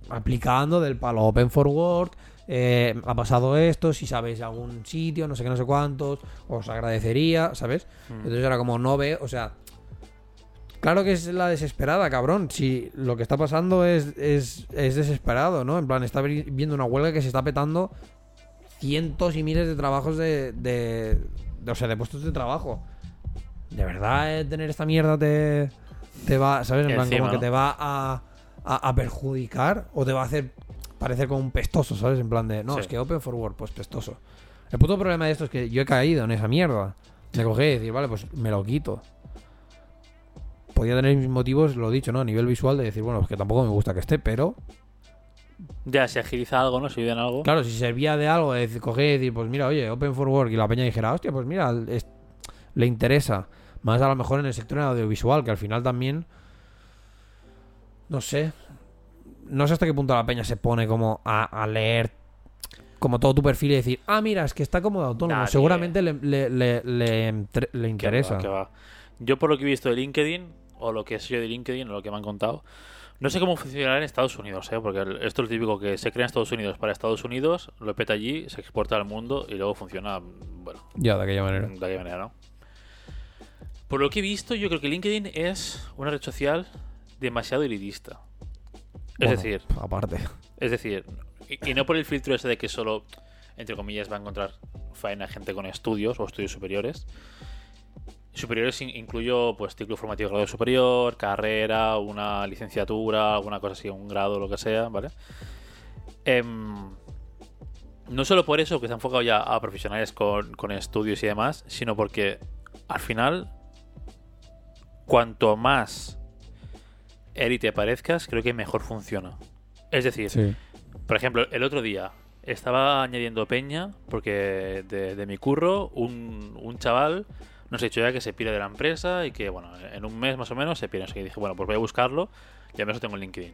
aplicando del palo Open for Work, eh, ha pasado esto, si sabéis algún sitio, no sé qué, no sé cuántos, os agradecería, ¿sabes? Mm. Entonces era como no ve, o sea, claro que es la desesperada, cabrón. Si lo que está pasando es, es, es desesperado, ¿no? En plan, está vi- viendo una huelga que se está petando cientos y miles de trabajos de, de, de- o sea, de puestos de trabajo. ¿De verdad eh, tener esta mierda te, te va, ¿sabes? En plan, Encima, como que te va a, a, a perjudicar o te va a hacer parecer como un pestoso, ¿sabes? En plan de, no, Sí. es que Open Forward, pues pestoso. El puto problema de esto es que yo he caído en esa mierda. Me cogí y decir, vale, pues me lo quito. Podía tener mis motivos, lo dicho, ¿no? A nivel visual de decir, bueno, es que tampoco me gusta que esté, pero Ya, si agiliza algo, ¿no? Si ayuda en algo. Claro, si servía de algo, de decir, coger y decir, pues mira, oye, Open for Work y la peña dijera, hostia, pues mira, es- le interesa. Más a lo mejor en el sector audiovisual, que al final también. No sé. No sé hasta qué punto la peña se pone como a, a leer como todo tu perfil y decir, ah, mira, es que está como de autónomo. Nadie. Seguramente le, le, le, le interesa. va, que va. Yo por lo que he visto de LinkedIn, o lo que sé yo de LinkedIn, o lo que me han contado, no sé cómo funcionará en Estados Unidos, ¿eh? porque esto es lo típico que se crea en Estados Unidos para Estados Unidos, lo peta allí, se exporta al mundo y luego funciona, bueno, Ya, de aquella manera. de aquella manera, ¿no? Por lo que he visto, yo creo que LinkedIn es una red social demasiado elitista. Es Bueno, decir, Aparte. es decir, y, y no por el filtro ese de que solo, entre comillas, va a encontrar faena gente con estudios o estudios superiores. Superiores in- incluyo pues ciclo formativo de grado superior, carrera, una licenciatura, alguna cosa así, un grado, lo que sea, ¿vale? Em, no solo por eso que está enfocado ya a profesionales con, con estudios y demás, sino porque al final, cuanto más élite parezcas, creo que mejor funciona. Es decir, Sí. por ejemplo, el otro día estaba añadiendo peña porque de, de mi curro un, un chaval nos ha dicho ya que se pira de la empresa y que, bueno, en un mes más o menos se pira. Así que dije, bueno, pues voy a buscarlo y al menos tengo en LinkedIn.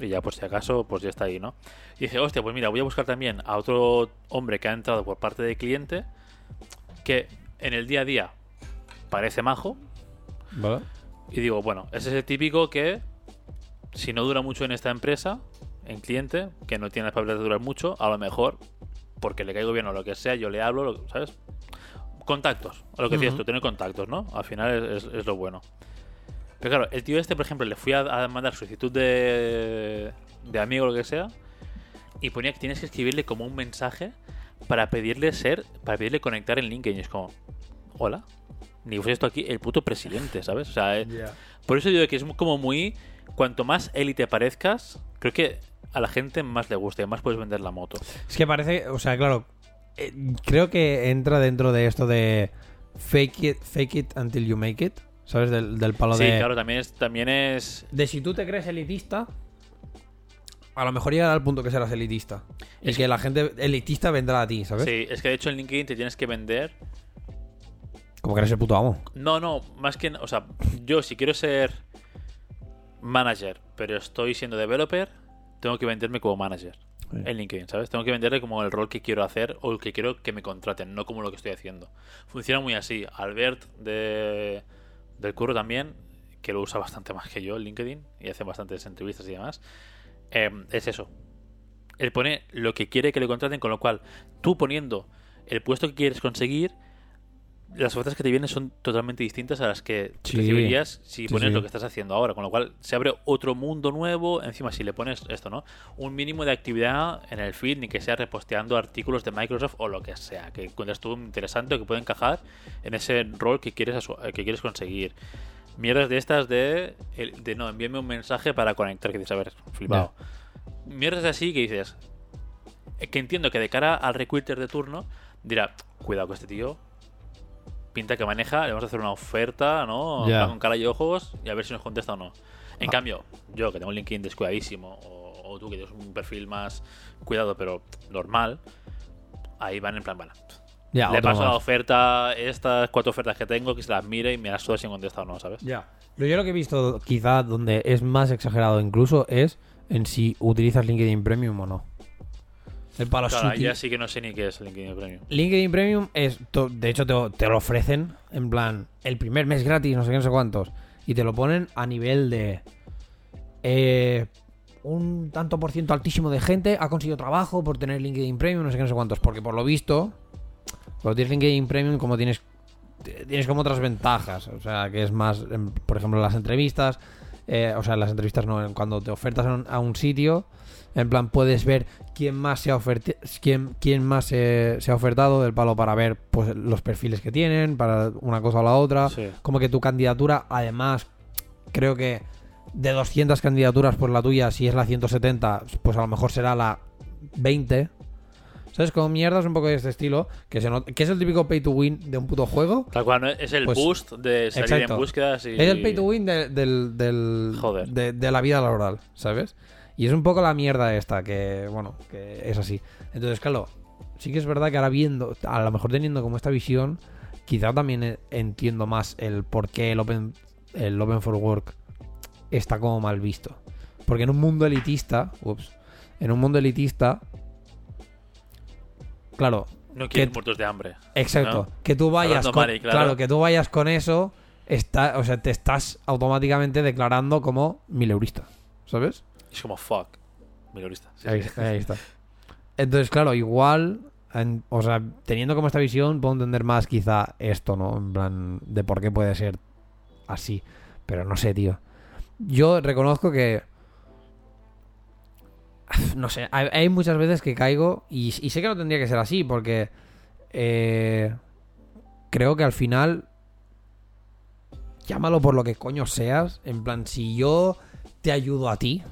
Y ya, por si acaso, pues ya está ahí, ¿no? Y dije, hostia, pues mira, voy a buscar también a otro hombre que ha entrado por parte del cliente que en el día a día parece majo, ¿Vale? y digo, bueno, ese es el típico que si no dura mucho en esta empresa, en cliente, que no tiene las probabilidades de durar mucho, a lo mejor, porque le caigo bien o lo que sea, yo le hablo, lo- ¿sabes? Contactos, lo que decías tú, tener contactos, ¿no? Al final es, es- es lo bueno. Pero claro, el tío este, por ejemplo, le fui a, a mandar solicitud de, de amigo o lo que sea, y ponía que tienes que escribirle como un mensaje para pedirle ser, para pedirle conectar en LinkedIn. Y es como, hola, ni fuese esto aquí el puto presidente, ¿sabes? O sea, eh, por eso digo que es como muy. Cuanto más élite parezcas, creo que a la gente más le gusta y más puedes vender la moto. Es que parece, o sea, claro, eh, creo que entra dentro de esto de fake it, fake it until you make it, ¿sabes? Del, del palo Sí, de, claro, también es, también es. de si tú te crees elitista, a lo mejor llegará al punto que serás elitista. Y Es que la gente elitista vendrá a ti, ¿sabes? Sí, es que de hecho en LinkedIn te tienes que vender. Como que eres el puto amo. No, no, más que. O sea, yo si quiero ser manager, pero estoy siendo developer, tengo que venderme como manager. En LinkedIn, ¿sabes? Tengo que venderle como el rol que quiero hacer o el que quiero que me contraten, no como lo que estoy haciendo. Funciona muy así. Albert de, del curro también, que lo usa bastante más que yo en LinkedIn y hace bastantes entrevistas y demás. eh, es eso. Él pone lo que quiere que le contraten, con lo cual tú poniendo el puesto que quieres conseguir, las ofertas que te vienen son totalmente distintas a las que Sí. recibirías si pones sí. lo que estás haciendo ahora. Con lo cual se abre otro mundo nuevo. Encima, si le pones esto, ¿no? Un mínimo de actividad en el feed, ni que sea reposteando artículos de Microsoft o lo que sea, que encuentres tú interesante o que pueda encajar en ese rol que quieres, eh, que quieres conseguir. Mierdas de estas de, de no, envíame un mensaje para conectar, que dices, a ver, flipado. Mierdas así que dices, eh, que entiendo que de cara al recruiter de turno dirá, cuidado con este tío, pinta que maneja, le vamos a hacer una oferta, ¿no? Ya. Con cara y ojos y a ver si nos contesta o no. En cambio, yo que tengo un LinkedIn descuidadísimo, o, o tú que tienes un perfil más cuidado pero normal, ahí van en plan, bueno, Ya, le paso la más. oferta, estas cuatro ofertas que tengo, que se las mire y me las suda si contesta o no, ¿sabes? Ya. Lo yo lo que he visto, quizá donde es más exagerado incluso, es en si utilizas LinkedIn Premium o no. El palo Claro, ya sí que no sé ni qué es LinkedIn Premium. LinkedIn Premium es, de hecho te, te lo ofrecen en plan el primer mes gratis, no sé qué, no sé cuántos, y te lo ponen a nivel de eh, un tanto por ciento altísimo de gente ha conseguido trabajo por tener LinkedIn Premium, no sé qué, no sé cuántos, porque por lo visto, cuando tienes LinkedIn Premium, como tienes tienes como otras ventajas, o sea, que es más, por ejemplo, las entrevistas, eh, o sea, las entrevistas no, cuando te ofertas a un, a un sitio, en plan puedes ver quién más se ha quién, quién más se, se ha ofertado del palo para ver pues los perfiles que tienen, para una cosa o la otra, Sí. como que tu candidatura, además, creo que de 200 candidaturas, pues la tuya, si es la 170, pues a lo mejor será la 20. ¿Sabes? Como mierdas un poco de este estilo, que, se que es el típico pay to win de un puto juego. Tal cual, ¿no? es el Pues, boost de salir exacto. en búsquedas y... Es el pay to win de, del, del- Joder. De, de la vida laboral, ¿sabes? Y es un poco la mierda esta, que, bueno, que es así. Entonces, claro, sí que es verdad que ahora viendo, a lo mejor teniendo como esta visión, quizá también eh, entiendo más el por qué el Open, el open for Work está como mal visto. Porque en un mundo elitista, ups, en un mundo elitista, claro, No quieren que- muertos de hambre. Exacto. ¿no? Que tú vayas con, claro. que tú vayas con eso, está, o sea, te estás automáticamente declarando como mileurista. ¿Sabes? Es como, fuck. Milorista. Sí, Ahí, sí. ahí está. Entonces, claro, igual, en- o sea, teniendo como esta visión, puedo entender más quizá esto, ¿no? En plan, de por qué puede ser así. Pero no sé, tío. Yo reconozco que... No sé, hay, hay muchas veces que caigo y, y sé que no tendría que ser así porque eh, creo que al final llámalo por lo que coño seas, en plan, si yo te ayudo a ti,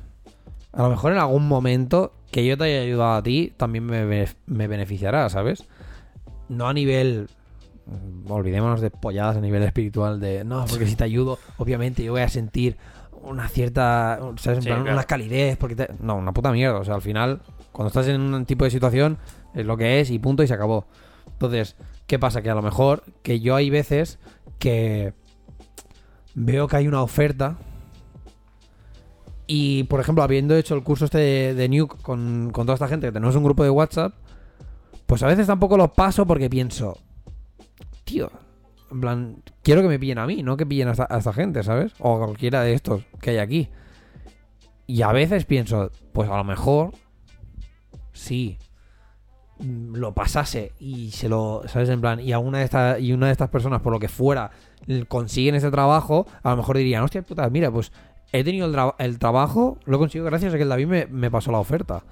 a lo mejor en algún momento que yo te haya ayudado a ti también me, me beneficiará, ¿sabes? No a nivel. mm, Olvidémonos de polladas a nivel espiritual de. No, porque si te ayudo, obviamente yo voy a sentir una cierta. ¿Sabes? En Sí, plan, claro. una calidez. Porque te- No, una puta mierda. O sea, al final, cuando estás en un tipo de situación, es lo que es y punto y se acabó. Entonces, ¿qué pasa? Que a lo mejor que yo hay veces que veo que hay una oferta y, por ejemplo, habiendo hecho el curso este de, de Nuke con, con toda esta gente, que tenemos un grupo de WhatsApp, pues a veces tampoco los paso porque pienso, tío, en plan, quiero que me pillen a mí, no que pillen a esta, gente, ¿sabes? O a cualquiera de estos que hay aquí. Y a veces pienso, pues a lo mejor, sí, lo pasase y se lo, ¿sabes? En plan, y a una de estas, y una de estas personas, por lo que fuera, consiguen ese trabajo, a lo mejor dirían, hostia puta, mira, pues he tenido el, tra- el trabajo, lo he conseguido gracias a que el David me, me pasó la oferta.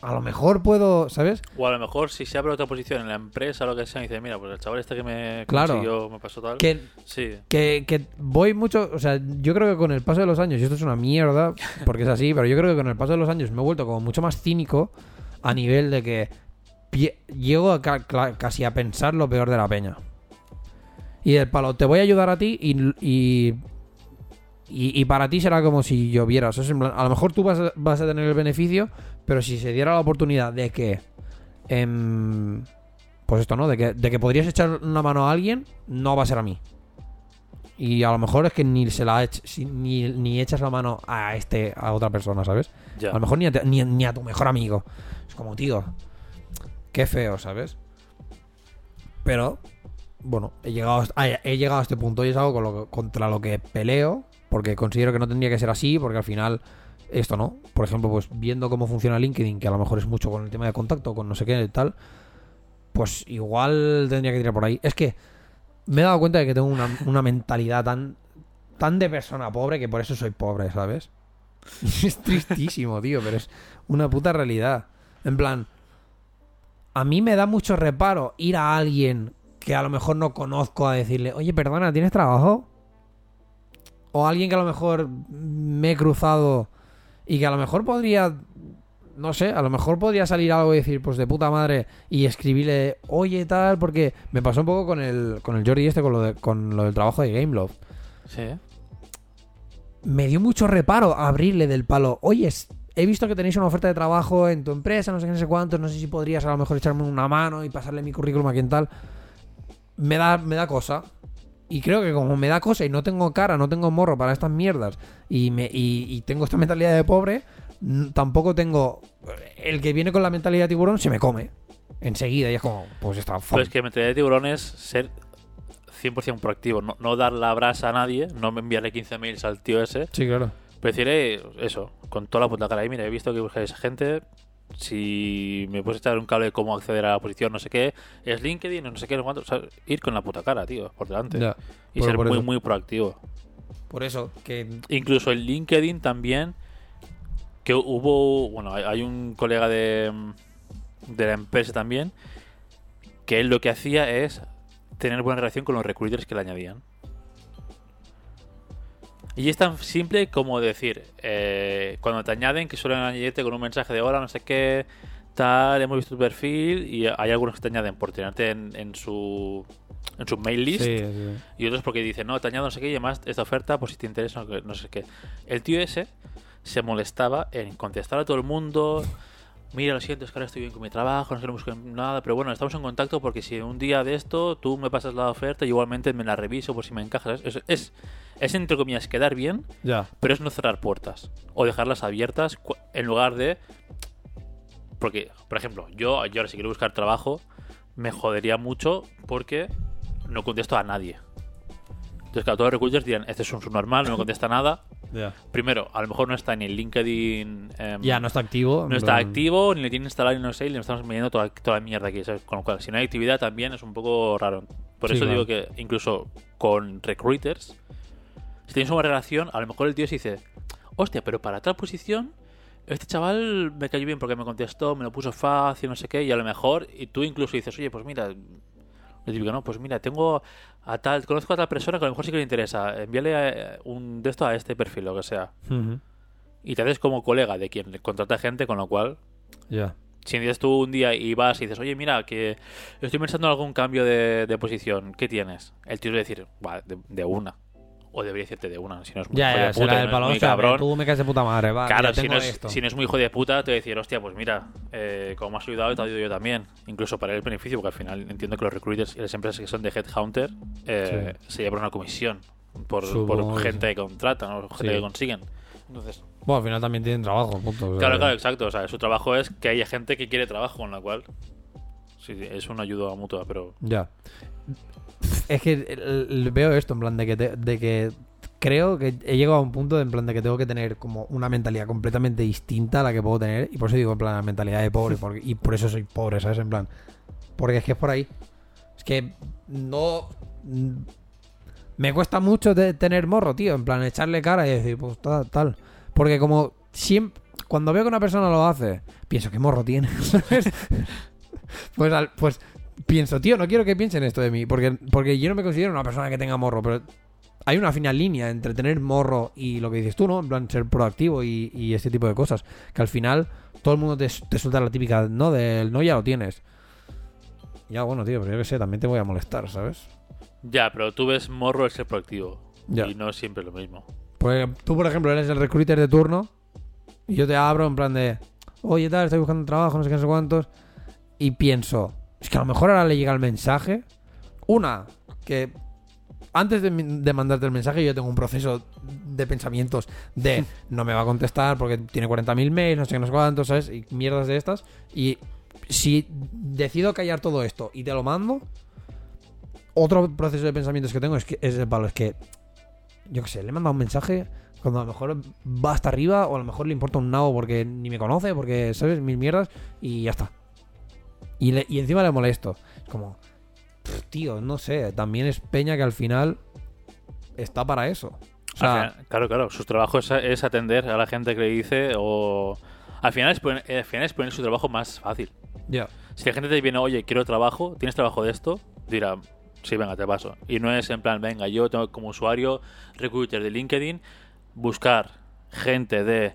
A lo mejor puedo, ¿sabes? O a lo mejor si se abre otra posición en la empresa o lo que sea, y dice, mira, pues el chaval este que me Claro. consiguió, me pasó tal. Que, Sí. que, que voy mucho, o sea, yo creo que con el paso de los años, y esto es una mierda, porque es así, (laughs) pero yo creo que con el paso de los años me he vuelto como mucho más cínico a nivel de que llego a ca- casi a pensar lo peor de la peña. Y el palo, te voy a ayudar a ti y, y, y- y para ti será como si en plan, a lo mejor tú vas a, vas a tener el beneficio, pero si se diera la oportunidad de que... em, pues esto, ¿no? De que, de que podrías echar una mano a alguien, no va a ser a mí. Y a lo mejor es que ni se la ech- ni, ni echas la mano a este, a otra persona, ¿sabes? Ya. A lo mejor ni a, te- ni, ni a tu mejor amigo. Es como, tío, qué feo, ¿sabes? Pero bueno, he llegado, a, he llegado a este punto y es algo con lo que- contra lo que peleo, porque considero que no tendría que ser así, porque al final esto no. Por ejemplo, pues viendo cómo funciona LinkedIn, que a lo mejor es mucho con el tema de contacto, con no sé qué y tal, pues igual tendría que tirar por ahí. Es que me he dado cuenta de que tengo una, una mentalidad tan, tan de persona pobre que por eso soy pobre, ¿sabes? (laughs) Es tristísimo, tío, pero es una puta realidad. En plan, a mí me da mucho reparo ir a alguien que a lo mejor no conozco a decirle, oye, perdona, ¿tienes trabajo? O alguien que a lo mejor me he cruzado y que a lo mejor podría, no sé, a lo mejor podría salir algo y decir, pues de puta madre, y escribirle, oye, tal, porque me pasó un poco con el, con el Jordi este, con lo, de- con lo del trabajo de Gameloft Sí. me dio mucho reparo abrirle del palo. Oye, he visto que tenéis una oferta de trabajo en tu empresa, no sé qué, no sé cuántos, no sé si podrías a lo mejor echarme una mano y pasarle mi currículum a quien tal. Me da, me da cosa. Y creo que como me da cosa y no tengo cara, no tengo morro para estas mierdas y, me, y, y tengo esta mentalidad de pobre, tampoco tengo... El que viene con la mentalidad de tiburón se me come. Enseguida y es como, pues está... Pero es que mentalidad de tiburón es ser 100% proactivo, no, no dar la brasa a nadie, no me enviarle 15 mails al tío ese, Sí, claro. eh, eso, con toda la puta cara. Y mira, he visto que buscáis gente, si me puedes echar un cable de cómo acceder a la posición, no sé qué, es LinkedIn, no sé qué, no cuánto, o sea, ir con la puta cara, tío, por delante. Ya. y Por- ser por muy, eso. muy proactivo. Por eso, que... Incluso en LinkedIn también, que hubo, bueno, hay, hay un colega de, de la empresa también, que él lo que hacía es tener buena relación con los recruiters que le añadían. Y es tan simple como decir, eh, cuando te añaden, que suelen añadirte con un mensaje de hola, no sé qué, tal, hemos visto tu perfil, y hay algunos que te añaden por tenerte en, en su en su mail list, Sí, sí. y otros porque dicen, no, te añado no sé qué y además esta oferta, por si te interesa, no, no sé qué. El tío ese se molestaba en contestar a todo el mundo. Mira, lo siento, es que ahora estoy bien con mi trabajo, no busco nada, pero bueno, estamos en contacto porque si un día de esto tú me pasas la oferta, y igualmente me la reviso por si me encajas. Es, es, es entre comillas quedar bien, Ya. pero es no cerrar puertas o dejarlas abiertas en lugar de. Porque, por ejemplo, yo, yo ahora si quiero buscar trabajo, me jodería mucho porque no contesto a nadie. Entonces, claro, todos los recruiters dirán: Este es un subnormal, no me contesta nada. (laughs) Primero, a lo mejor no está ni en LinkedIn. em, Ya, no está activo. no está activo, ni le tiene instalado, ni no sé, y le estamos midiendo toda, toda la mierda aquí. ¿sabes? Con lo cual, si no hay actividad también es un poco raro. Por Sí, eso claro. digo que incluso con recruiters, si tienes una relación, a lo mejor el tío se dice, hostia, pero para tal posición, este chaval me cayó bien porque me contestó, me lo puso fácil, no sé qué, y a lo mejor, y tú incluso dices, oye, pues mira, le digo, no, pues mira, tengo a tal, conozco a tal persona que a lo mejor sí que le interesa, envíale eh, un de esto a este perfil, lo que sea. Y te haces como colega de quien contrata gente, con lo cual Ya. si dices tú un día y vas y dices, oye, mira, que estoy pensando en algún cambio de, de posición, ¿qué tienes? El tío le decir, "Buah, de, de una. O debería decirte de una, si no es muy Ya, hijo ya, de puta, es cabrón. Tú me caes de puta madre, va. Claro, si no, es, esto. si no es muy hijo de puta, te voy a decir, hostia, pues mira, eh, como me has ayudado, te ayudo yo también. Incluso para el beneficio, porque al final entiendo que los recruiters y las empresas que son de Headhunter eh, se llevan una comisión por, gente que contratan o gente Sí. que consiguen. Entonces, Bueno, al final también tienen trabajo, punto. Claro, claro, exacto. O sea, su trabajo es que haya gente que quiere trabajo, con la cual sí, es una ayuda mutua, pero Ya. Es que el- veo esto en plan de que, te- de que creo que he llegado a un punto de, en plan de que tengo que tener como una mentalidad completamente distinta a la que puedo tener. Y por eso digo, en plan, la mentalidad de pobre. (laughs) porque- y por eso soy pobre, ¿sabes? En plan. Porque es que es por ahí. Es que no. mm, Me cuesta mucho de tener morro, tío. En plan, echarle cara y decir, pues tal, tal. Porque como siempre. Cuando veo que una persona lo hace, pienso, ¿qué morro tiene? (laughs) ¿Sabes? (laughs) Pues, al- pues pienso, tío, no quiero que piensen esto de mí, porque, porque yo no me considero una persona que tenga morro, pero hay una fina línea entre tener morro y lo que dices tú, ¿no? En plan, ser proactivo y, y este tipo de cosas. Que al final todo el mundo te, te suelta la típica, no, del no ya lo tienes. Ya, bueno, tío, pero yo que sé, también te voy a molestar, ¿sabes? ya, pero tú ves morro el ser proactivo. Ya. Y no es siempre lo mismo. Pues tú, por ejemplo, eres el recruiter de turno y yo te abro en plan de, oye, tal, estoy buscando trabajo, no sé qué, no sé cuántos. Y pienso, es que a lo mejor ahora le llega el mensaje. Una, que antes de, mandarte el mensaje yo tengo un proceso de pensamientos de no me va a contestar porque tiene 40.000 mails, no sé qué, no sé cuántos, ¿sabes? Y mierdas de estas. Y si decido callar todo esto y te lo mando, otro proceso de pensamientos que tengo es que es de palo, es que yo qué sé, le he mandado un mensaje cuando a lo mejor va hasta arriba o a lo mejor le importa un nabo porque ni me conoce, porque sabes mil mierdas y ya está. Y, le- y encima le molesto. Es como, pff, tío, no sé, también es peña que al final está para eso. O sea, final- claro, claro. Su trabajo es, es atender a la gente que le dice o... Al final, es poner, al final es poner su trabajo más fácil. ya. Si la gente te viene, oye, quiero trabajo, ¿tienes trabajo de esto? Dirá, sí, venga, te paso. Y no es en plan, venga, yo tengo como usuario, recruiter de LinkedIn, buscar gente de,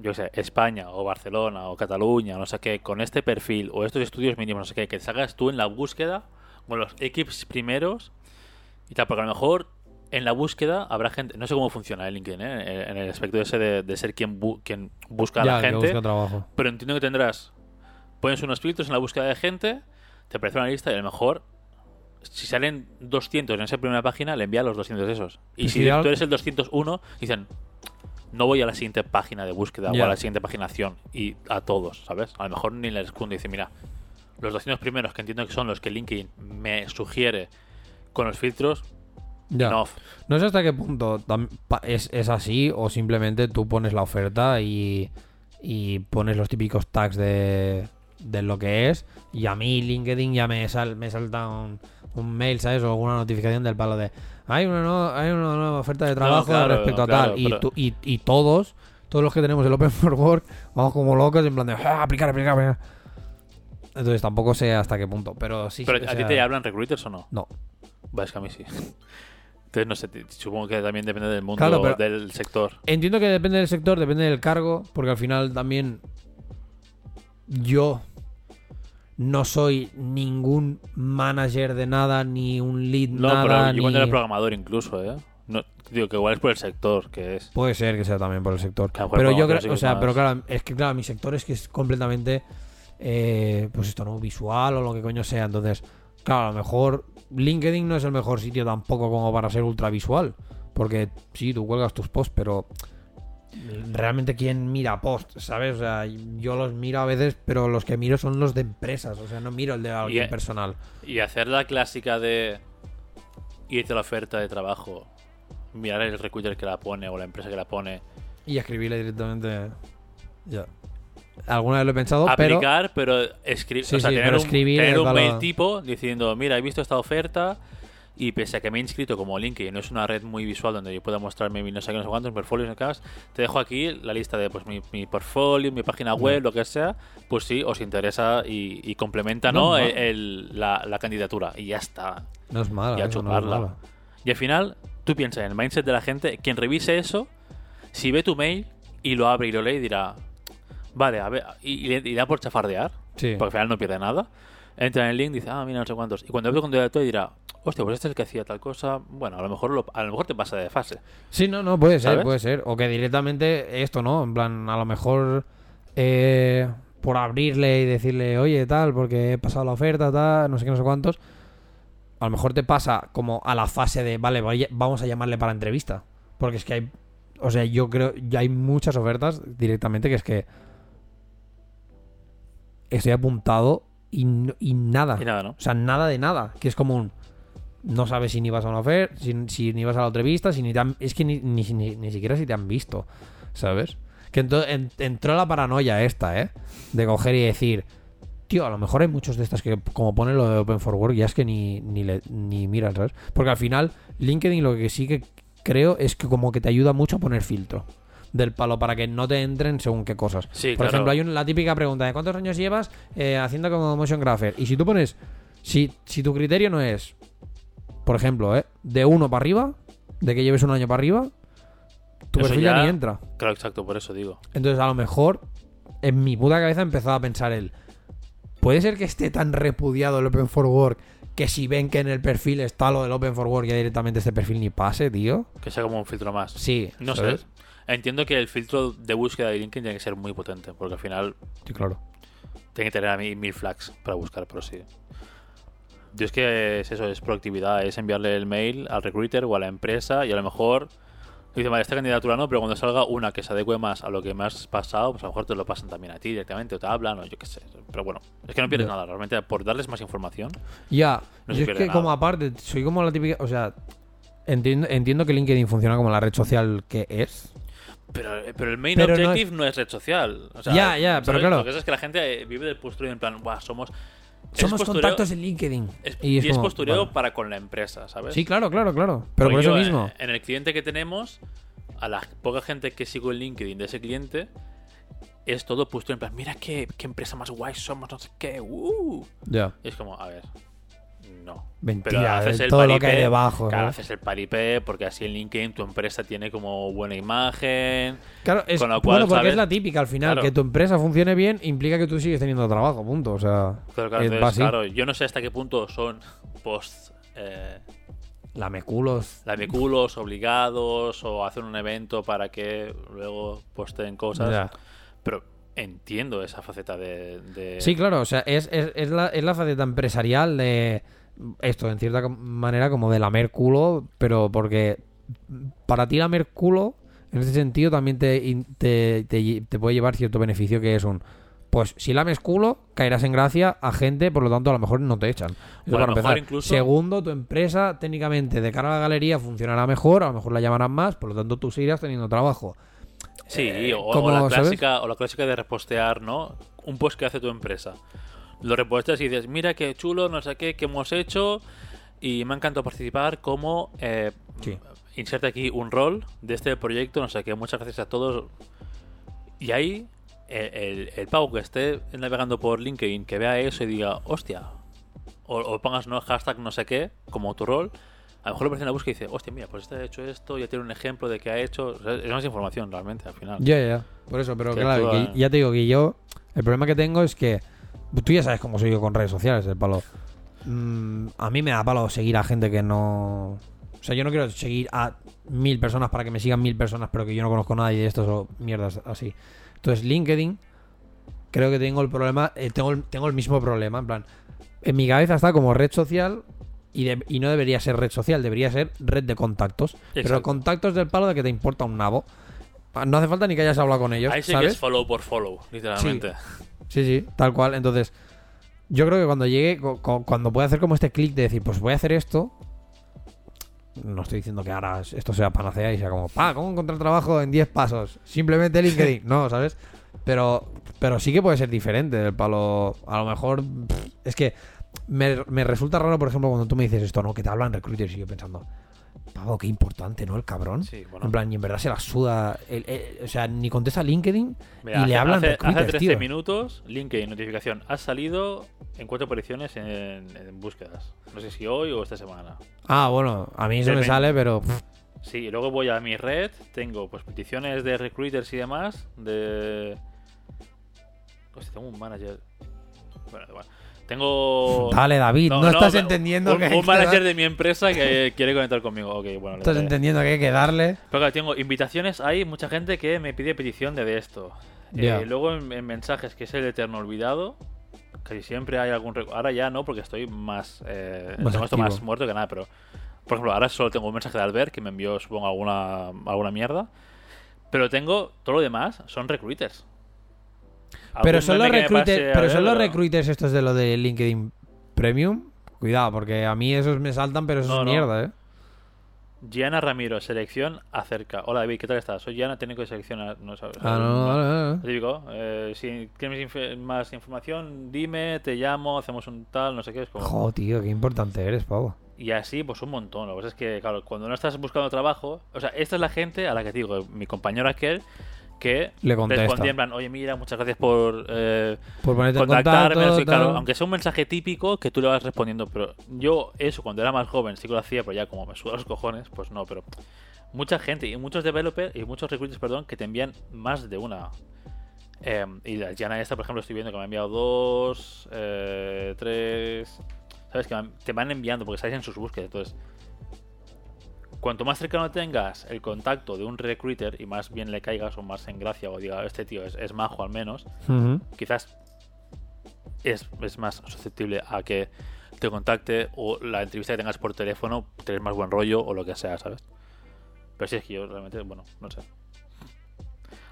yo sé, España o Barcelona o Cataluña, no sé qué, con este perfil o estos estudios mínimos, no sé qué, que salgas tú en la búsqueda con los equipos primeros y tal, porque a lo mejor en la búsqueda habrá gente, no sé cómo funciona el LinkedIn, ¿eh? en el aspecto ese de, de ser quien, bu- quien busca a la gente. busca trabajo. Pero entiendo que tendrás. Pones unos filtros en la búsqueda de gente, te aparece una lista y a lo mejor, si salen 200 en esa primera página, le envía los 200 de esos. Y si tú eres el 201, dicen, no voy a la siguiente página de búsqueda o a la siguiente paginación. Y a todos, ¿sabes? A lo mejor ni les responde y dice, mira, los 200 primeros que entiendo que son los que LinkedIn me sugiere con los filtros, Ya. no. No sé hasta qué punto es, es así o simplemente tú pones la oferta y, y pones los típicos tags de, de lo que es y a mí LinkedIn ya me, sal, me salta un, un mail, ¿sabes? O alguna notificación del palo de hay una, nueva- hay una nueva oferta de trabajo claro, respecto a claro, tal y, tú- y, y todos, todos los que tenemos el Open (laughs) for Work vamos como locos en plan de "Ah, aplicar, aplicar, aplicar. Entonces tampoco sé hasta qué punto, pero sí. Pero ¿a ti te hablan recruiters o no? No. Va, es que a mí sí. Entonces, no sé, supongo que también depende del mundo, Claro, del sector. Entiendo que depende del sector, depende del cargo, porque al final también yo no soy ningún manager de nada, ni un lead No, nada, pero yo ni... cuando era programador incluso, ¿eh? No, digo que igual es por el sector que es. Puede ser que sea también por el sector. Pero yo creo, o sea, más- pero claro, es que claro, mi sector es que es completamente, eh, pues esto, ¿no? Visual o lo que coño sea. Entonces, claro, a lo mejor LinkedIn no es el mejor sitio tampoco como para ser ultra visual. Porque sí, tú cuelgas tus posts, pero realmente quién mira posts, ¿sabes? O sea, yo los miro a veces, pero los que miro son los de empresas. O sea, no miro el de alguien personal. Y hacer la clásica de irte a la oferta de trabajo, mirar el recruiter que la pone o la empresa que la pone, Y escribirle directamente. Ya. Alguna vez lo he pensado, pero. aplicar, pero, escribir, Sí, o sea, sí, tener pero un, escribir tener un para- mail tipo diciendo, mira, he visto esta oferta y pese a que me he inscrito como LinkedIn, no es una red muy visual donde yo pueda mostrarme mi no sé qué, no sé cuántos, mi portfolio, no sé qué más, te dejo aquí la lista de pues mi, mi portfolio, mi página web, lo que sea, pues sí, os interesa y, y complementa, ¿no? No, El- el- la, la candidatura y ya está. No es mala, y a eso no es chuparla. mala. Y al final, tú piensas en el mindset de la gente, quien revise eso, si ve tu mail y lo abre y lo lee, dirá, vale, a ver, y, y y da por chafardear, Sí. porque al final no pierde nada. Entra en el link, dice, ah, mira, no sé cuántos. Y cuando abre tu candidatura dirá, hostia, pues este es el que hacía tal cosa. Bueno, a lo mejor lo- a lo mejor te pasa de fase. Sí, no, no, puede ser, puede ser. O que directamente esto, ¿no? En plan, a lo mejor eh, por abrirle y decirle, oye, tal, porque he pasado la oferta, tal, no sé qué, no sé cuántos. A lo mejor te pasa como a la fase de, vale, vaya- vamos a llamarle para entrevista. Porque es que hay, o sea, yo creo, ya hay muchas ofertas directamente que es que estoy apuntado y, y nada. Y nada, ¿no? O sea, nada de nada. Que es como un. No sabes si ni vas a una oferta, si, si ni vas a la entrevista, si ni te han- Es que ni, ni, ni- ni siquiera si te han visto. ¿Sabes? Que ento- en- entró la paranoia esta, ¿eh? De coger y decir. Tío, a lo mejor hay muchos de estas que, como pone lo de Open for Work, ya es que ni, ni, le, ni miran, ¿sabes? Porque al final, LinkedIn lo que sí que creo es que como que te ayuda mucho a poner filtro del palo para que no te entren según qué cosas. Sí, Por claro. ejemplo, hay una- la típica pregunta de cuántos años llevas eh, haciendo como motion grapher. Y si tú pones, si, si tu criterio no es, por ejemplo, ¿eh? de uno para arriba, de que lleves un año para arriba, tu Eso perfil ya ya- ni entra. Claro, exacto, por eso digo. Entonces, a lo mejor, en mi puta cabeza empezaba a pensar el. ¿Puede ser que esté tan repudiado el Open for Work que si ven que en el perfil está lo del Open for Work ya directamente este perfil ni pase, tío? Que sea como un filtro más. Sí, No ¿sabes? sé. Entiendo que el filtro de búsqueda de LinkedIn tiene que ser muy potente, porque al final Sí, claro. tiene que tener a mí mil flags para buscar, pero sí. Yo es que es eso, es proactividad, es enviarle el mail al recruiter o a la empresa y a lo mejor Dice, vale, esta candidatura no, pero cuando salga una que se adecue más a lo que me has pasado, pues a lo mejor te lo pasan también a ti directamente, o te hablan, o yo qué sé. Pero bueno, es que no pierdes nada, realmente por darles más información. Ya, No yo es que como aparte, soy como la típica, o sea, entiendo, entiendo que LinkedIn funciona como la red social que es. Pero, pero el main Pero no objective no es, red social. O sea, Ya, ya, pero claro. Lo que es, es que la gente eh, vive del postureo en plan, Buah, somos. Somos contactos en LinkedIn. es- y es, y es como, postureo vale. para con la empresa, ¿sabes? Sí, claro, claro, claro. Pero Porque por eso yo, eh, mismo. En el cliente que tenemos, a la poca gente que sigo en LinkedIn de ese cliente, es todo postureo en plan, mira qué, qué empresa más guay somos, no sé qué. Uh. Ya. Y es como, a ver. No. Mentira, haces de el todo lo que hay debajo. Claro, ¿no? haces el paripé porque así en LinkedIn tu empresa tiene como buena imagen. Claro, es, Con lo cual, bueno, porque ¿sabes? es la típica al final. Claro. Que tu empresa funcione bien implica que tú sigues teniendo trabajo, punto. O sea, Pero claro, entonces, yo no sé hasta qué punto son post eh, lameculos. lameculos obligados o hacen un evento para que luego posten cosas. Ya. Pero entiendo esa faceta de. de- Sí, claro, o sea, es, es, es la, es la faceta empresarial de esto, en cierta manera, como de lamer culo, pero porque para ti lamer culo, en ese sentido, también te, te, te- te puede llevar cierto beneficio, que es un. Pues si lames culo, caerás en gracia a gente, por lo tanto, a lo mejor no te echan. Eso O a lo para empezar. incluso- Segundo, tu empresa, técnicamente, de cara a la galería, funcionará mejor, a lo mejor la llamarán más, por lo tanto, tú seguirás teniendo trabajo. Sí, Eh, o, la clásica, o la clásica de repostear, ¿no? Un post que hace tu empresa. Lo reposteas y dices, mira qué chulo, no sé qué, que hemos hecho y me ha encantado participar como... Eh, Sí. Inserta aquí un rol de este proyecto, no sé qué, muchas gracias a todos. Y ahí, el, el, el pavo que esté navegando por LinkedIn, que vea eso y diga, hostia, o, o pongas no hashtag no sé qué, como tu rol, a lo mejor lo aparece en la búsqueda y dice, hostia, mira, pues este ha hecho esto, ya tiene un ejemplo de que ha hecho. O sea, es más información realmente al final. Ya, ya. Por eso, pero Que claro, tú, que eh. ya te digo que yo. El problema que tengo es que. Tú ya sabes cómo soy yo con redes sociales, el palo. Mm, a mí me da palo seguir a gente que no. O sea, yo no quiero seguir a mil personas para que me sigan mil personas, pero que yo no conozco a nadie de estos o mierdas así. Entonces, LinkedIn, creo que tengo el problema. eh, tengo, el, tengo el mismo problema. En plan, en mi cabeza está como red social. Y, de- y no debería ser red social, debería ser red de contactos. Pero contactos del palo de que te importa un nabo. No hace falta ni que hayas hablado con ellos, Ahí sí que es follow por follow, literalmente. Sí, sí, tal cual. Entonces, yo creo que cuando llegue, cu- cu- cuando pueda hacer como este clic de decir, pues voy a hacer esto. No estoy diciendo que ahora esto sea panacea y sea como, pa, ¿cómo encontrar trabajo en 10 pasos? Simplemente LinkedIn. (laughs) no, ¿sabes? Pero, pero sí que puede ser diferente del palo. A lo mejor, es que me, me resulta raro, por ejemplo, cuando tú me dices esto, ¿no? Que te hablan recruiters y yo pensando, pavo, qué importante, ¿no? El cabrón. Sí, bueno. En plan, y en verdad se la suda. el- el- o sea, ni contesta LinkedIn Mira, y hace, le hablan hace, hace 13 tío. minutos, LinkedIn, notificación. Has salido en cuatro apariciones en, en búsquedas. No sé si hoy o esta semana. Ah, bueno, a mí eso me sale, pero. Sí, y luego voy a mi red, tengo pues peticiones de recruiters y demás, de... Hostia, tengo un manager... Bueno, igual. Tengo... Dale, David, no, estás entendiendo un, que. un manager de mi empresa que quiere conectar conmigo. Ok, bueno, Estás entendiendo que hay que darle. Pero claro, tengo invitaciones, hay mucha gente que me pide petición de, de esto. Eh, Ya. luego en, en mensajes, que es el eterno olvidado, casi siempre hay algún... Ahora ya no, porque estoy más... Eh, Más tengo esto más muerto que nada, pero... Por ejemplo, ahora solo tengo un mensaje de Albert que me envió, supongo, alguna, alguna mierda. Pero tengo... Todo lo demás son recruiters. Pero son los recruiters, pero son los recruiters estos de lo de LinkedIn Premium. Cuidado, porque a mí esos me saltan, pero eso No, es no. mierda, ¿eh? Gianna Ramiro, selección acerca. Hola David, ¿qué tal estás? Soy Gianna, técnico de selección. No sabes. Ah, no, vale. Lo típico, eh, si tienes inf- más información, dime, te llamo, hacemos un tal, no sé qué. Es como... Tío, qué importante eres, pavo. Y así, pues un montón. Lo que pasa es que, claro, cuando no estás buscando trabajo, o sea, esta es la gente a la que te digo, mi compañero aquel, que Le contesta. respondía en plan, oye, mira, muchas gracias por eh, Por ponerte en contactarme. contacto. no sé, claro, aunque sea un mensaje típico que tú le vas respondiendo, pero yo eso cuando era más joven sí que lo hacía, pero ya como me suda los cojones, pues no, pero mucha gente y muchos developers y muchos recruiters, perdón, que te envían más de una. Eh, y la Gianna esta, por ejemplo, estoy viendo que me ha enviado dos, eh, tres... ¿Sabes? Que te van enviando porque estáis en sus búsquedas. Entonces, cuanto más cercano tengas el contacto de un recruiter y más bien le caigas o más en gracia o diga, este tío es, es majo al menos, quizás es, es más susceptible a que te contacte o la entrevista que tengas por teléfono, tenés más buen rollo o lo que sea, ¿sabes? Pero sí es que yo realmente, bueno, no sé.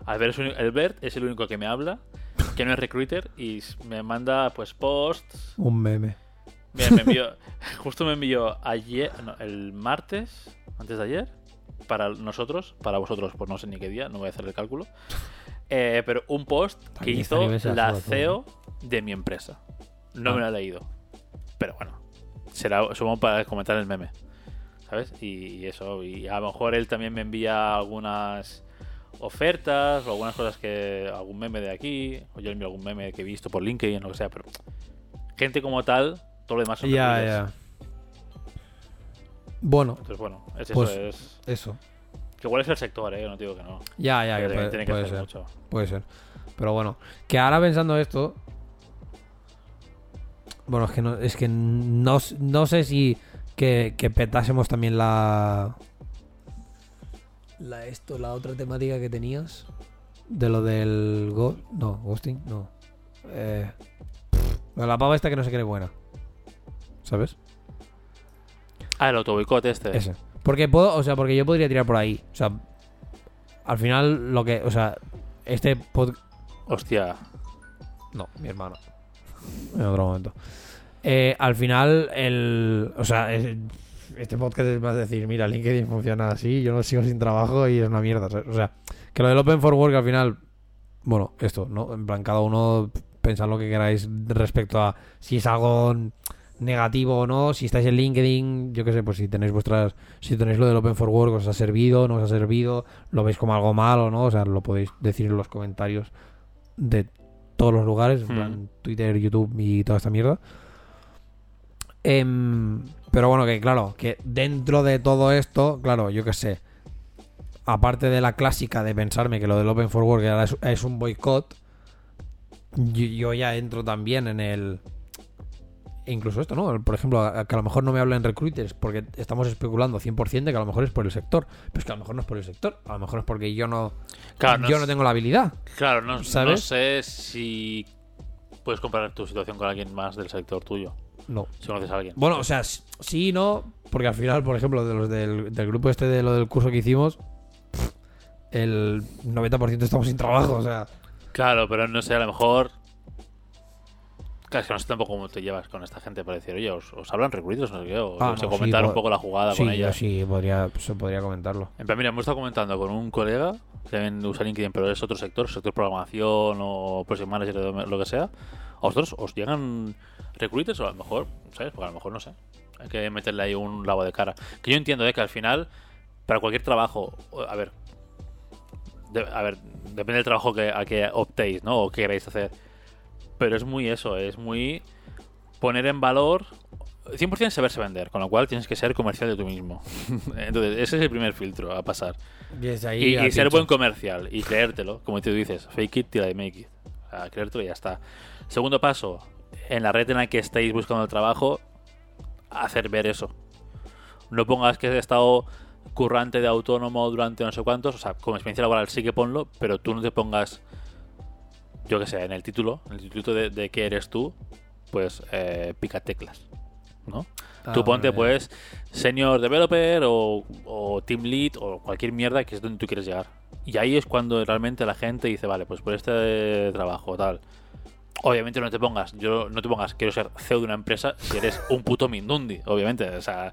Albert es, Albert es el único que me habla, que no es recruiter, y me manda pues posts. Un meme. Mira, me envió, (laughs) justo me envió ayer, no, el martes, antes de ayer, para nosotros, para vosotros, pues no sé ni qué día, no voy a hacer el cálculo. (laughs) Eh, pero un post que hizo la CEO de mi empresa. No Ah. me lo he leído. Pero bueno, será supongo para comentar el meme. ¿Sabes? Y, y eso, y a lo mejor él también me envía algunas ofertas o algunas cosas que. algún meme de aquí, o yo envío algún meme que he visto por LinkedIn, lo que sea, pero. Gente como tal, todo lo demás son Ya, recruiters. Bueno, Entonces, bueno, es Pues- eso. Es, eso. que igual es el sector, ¿eh? No te digo que no. Ya, ya, que puede, tiene que puede hacer ser. mucho. Puede ser. Pero bueno, que ahora pensando esto. Bueno, es que no, es que no, no sé si que, que petásemos también la. La esto, la otra temática que tenías. De lo del go, no, ghosting, no. Eh, la pava esta que no se cree buena. ¿Sabes? Ah, el autoboicot este. Ese. Porque puedo, o sea, porque yo podría tirar por ahí. O sea, al final lo que, o sea, este pod, Hostia. No, mi hermano. En otro momento. Eh, al final, el. O sea, es- este podcast es más decir, mira, LinkedIn funciona así, yo no sigo sin trabajo y es una mierda. O sea, que lo del Open for Work al final. Bueno, esto, ¿no? En plan, cada uno pensad lo que queráis respecto a si es algo negativo o no. Si estáis en LinkedIn, yo qué sé, pues si tenéis vuestras. Si tenéis lo del Open for Work, os ha servido, no os ha servido, lo veis como algo malo, ¿no? O sea, lo podéis decir en los comentarios de todos los lugares, en Hmm. plan Twitter, YouTube y toda esta mierda. Em, pero bueno, que claro, que dentro de todo esto, claro, yo qué sé, aparte de la clásica de pensarme que lo del Open for Work es, es un boicot, yo, yo ya entro también en el... e Incluso esto, ¿no? Por ejemplo, a- que a lo mejor no me hablan recruiters porque estamos especulando 100% de que a lo mejor es por el sector. Pero es que a lo mejor no es por el sector. A lo mejor es porque yo no, Claro, no, yo no tengo la habilidad. claro, no, no ¿sabes? sé si puedes comparar tu situación con alguien más del sector tuyo. No. Si conoces a alguien. Bueno, o sea, sí y no, porque al final, por ejemplo, de los del, del grupo este de lo del curso que hicimos, el 90% estamos sin trabajo, o sea, Claro, pero no sé, a lo mejor. Claro, es que no sé tampoco cómo te llevas con esta gente para decir, oye, os, os hablan recruiters, no sé qué, o Ah, no, comentar sí, un po- poco la jugada sí, con ella. sí, podría, se podría comentarlo. En plan, mira, hemos estado comentando con un colega que también usa LinkedIn, pero es otro sector, sector programación o project manager o lo que sea. ¿A vosotros os llegan recruiters o a lo mejor, ¿sabes? Porque a lo mejor no sé. Hay que meterle ahí un lavo de cara. Que yo entiendo, ¿eh? Que al final, para cualquier trabajo, a ver, de- a ver, depende del trabajo que, a que optéis, ¿no? O que queráis hacer. Pero es muy eso, es muy poner en valor 100% saberse vender, con lo cual tienes que ser comercial de tú mismo. (laughs) Entonces, ese es el primer filtro a pasar. Y, es ahí Y, al y ser buen comercial y creértelo, como tú dices, fake it till I make it. O sea, creértelo y ya está. Segundo paso, en la red en la que estáis buscando el trabajo, hacer ver eso. No pongas que has estado currante de autónomo durante no sé cuántos, o sea, como experiencia laboral sí que ponlo, pero tú no te pongas, yo que sé, en el título, en el título de, de qué eres tú, pues eh, pica teclas, ¿no? Ah, Tú ponte, ya. pues, senior developer o, o team lead o cualquier mierda que es donde tú quieres llegar. Y ahí es cuando realmente la gente dice, vale, pues por este trabajo, tal. Obviamente no te pongas, yo no te pongas, quiero ser CEO de una empresa si eres un puto Mindundi, obviamente. O sea,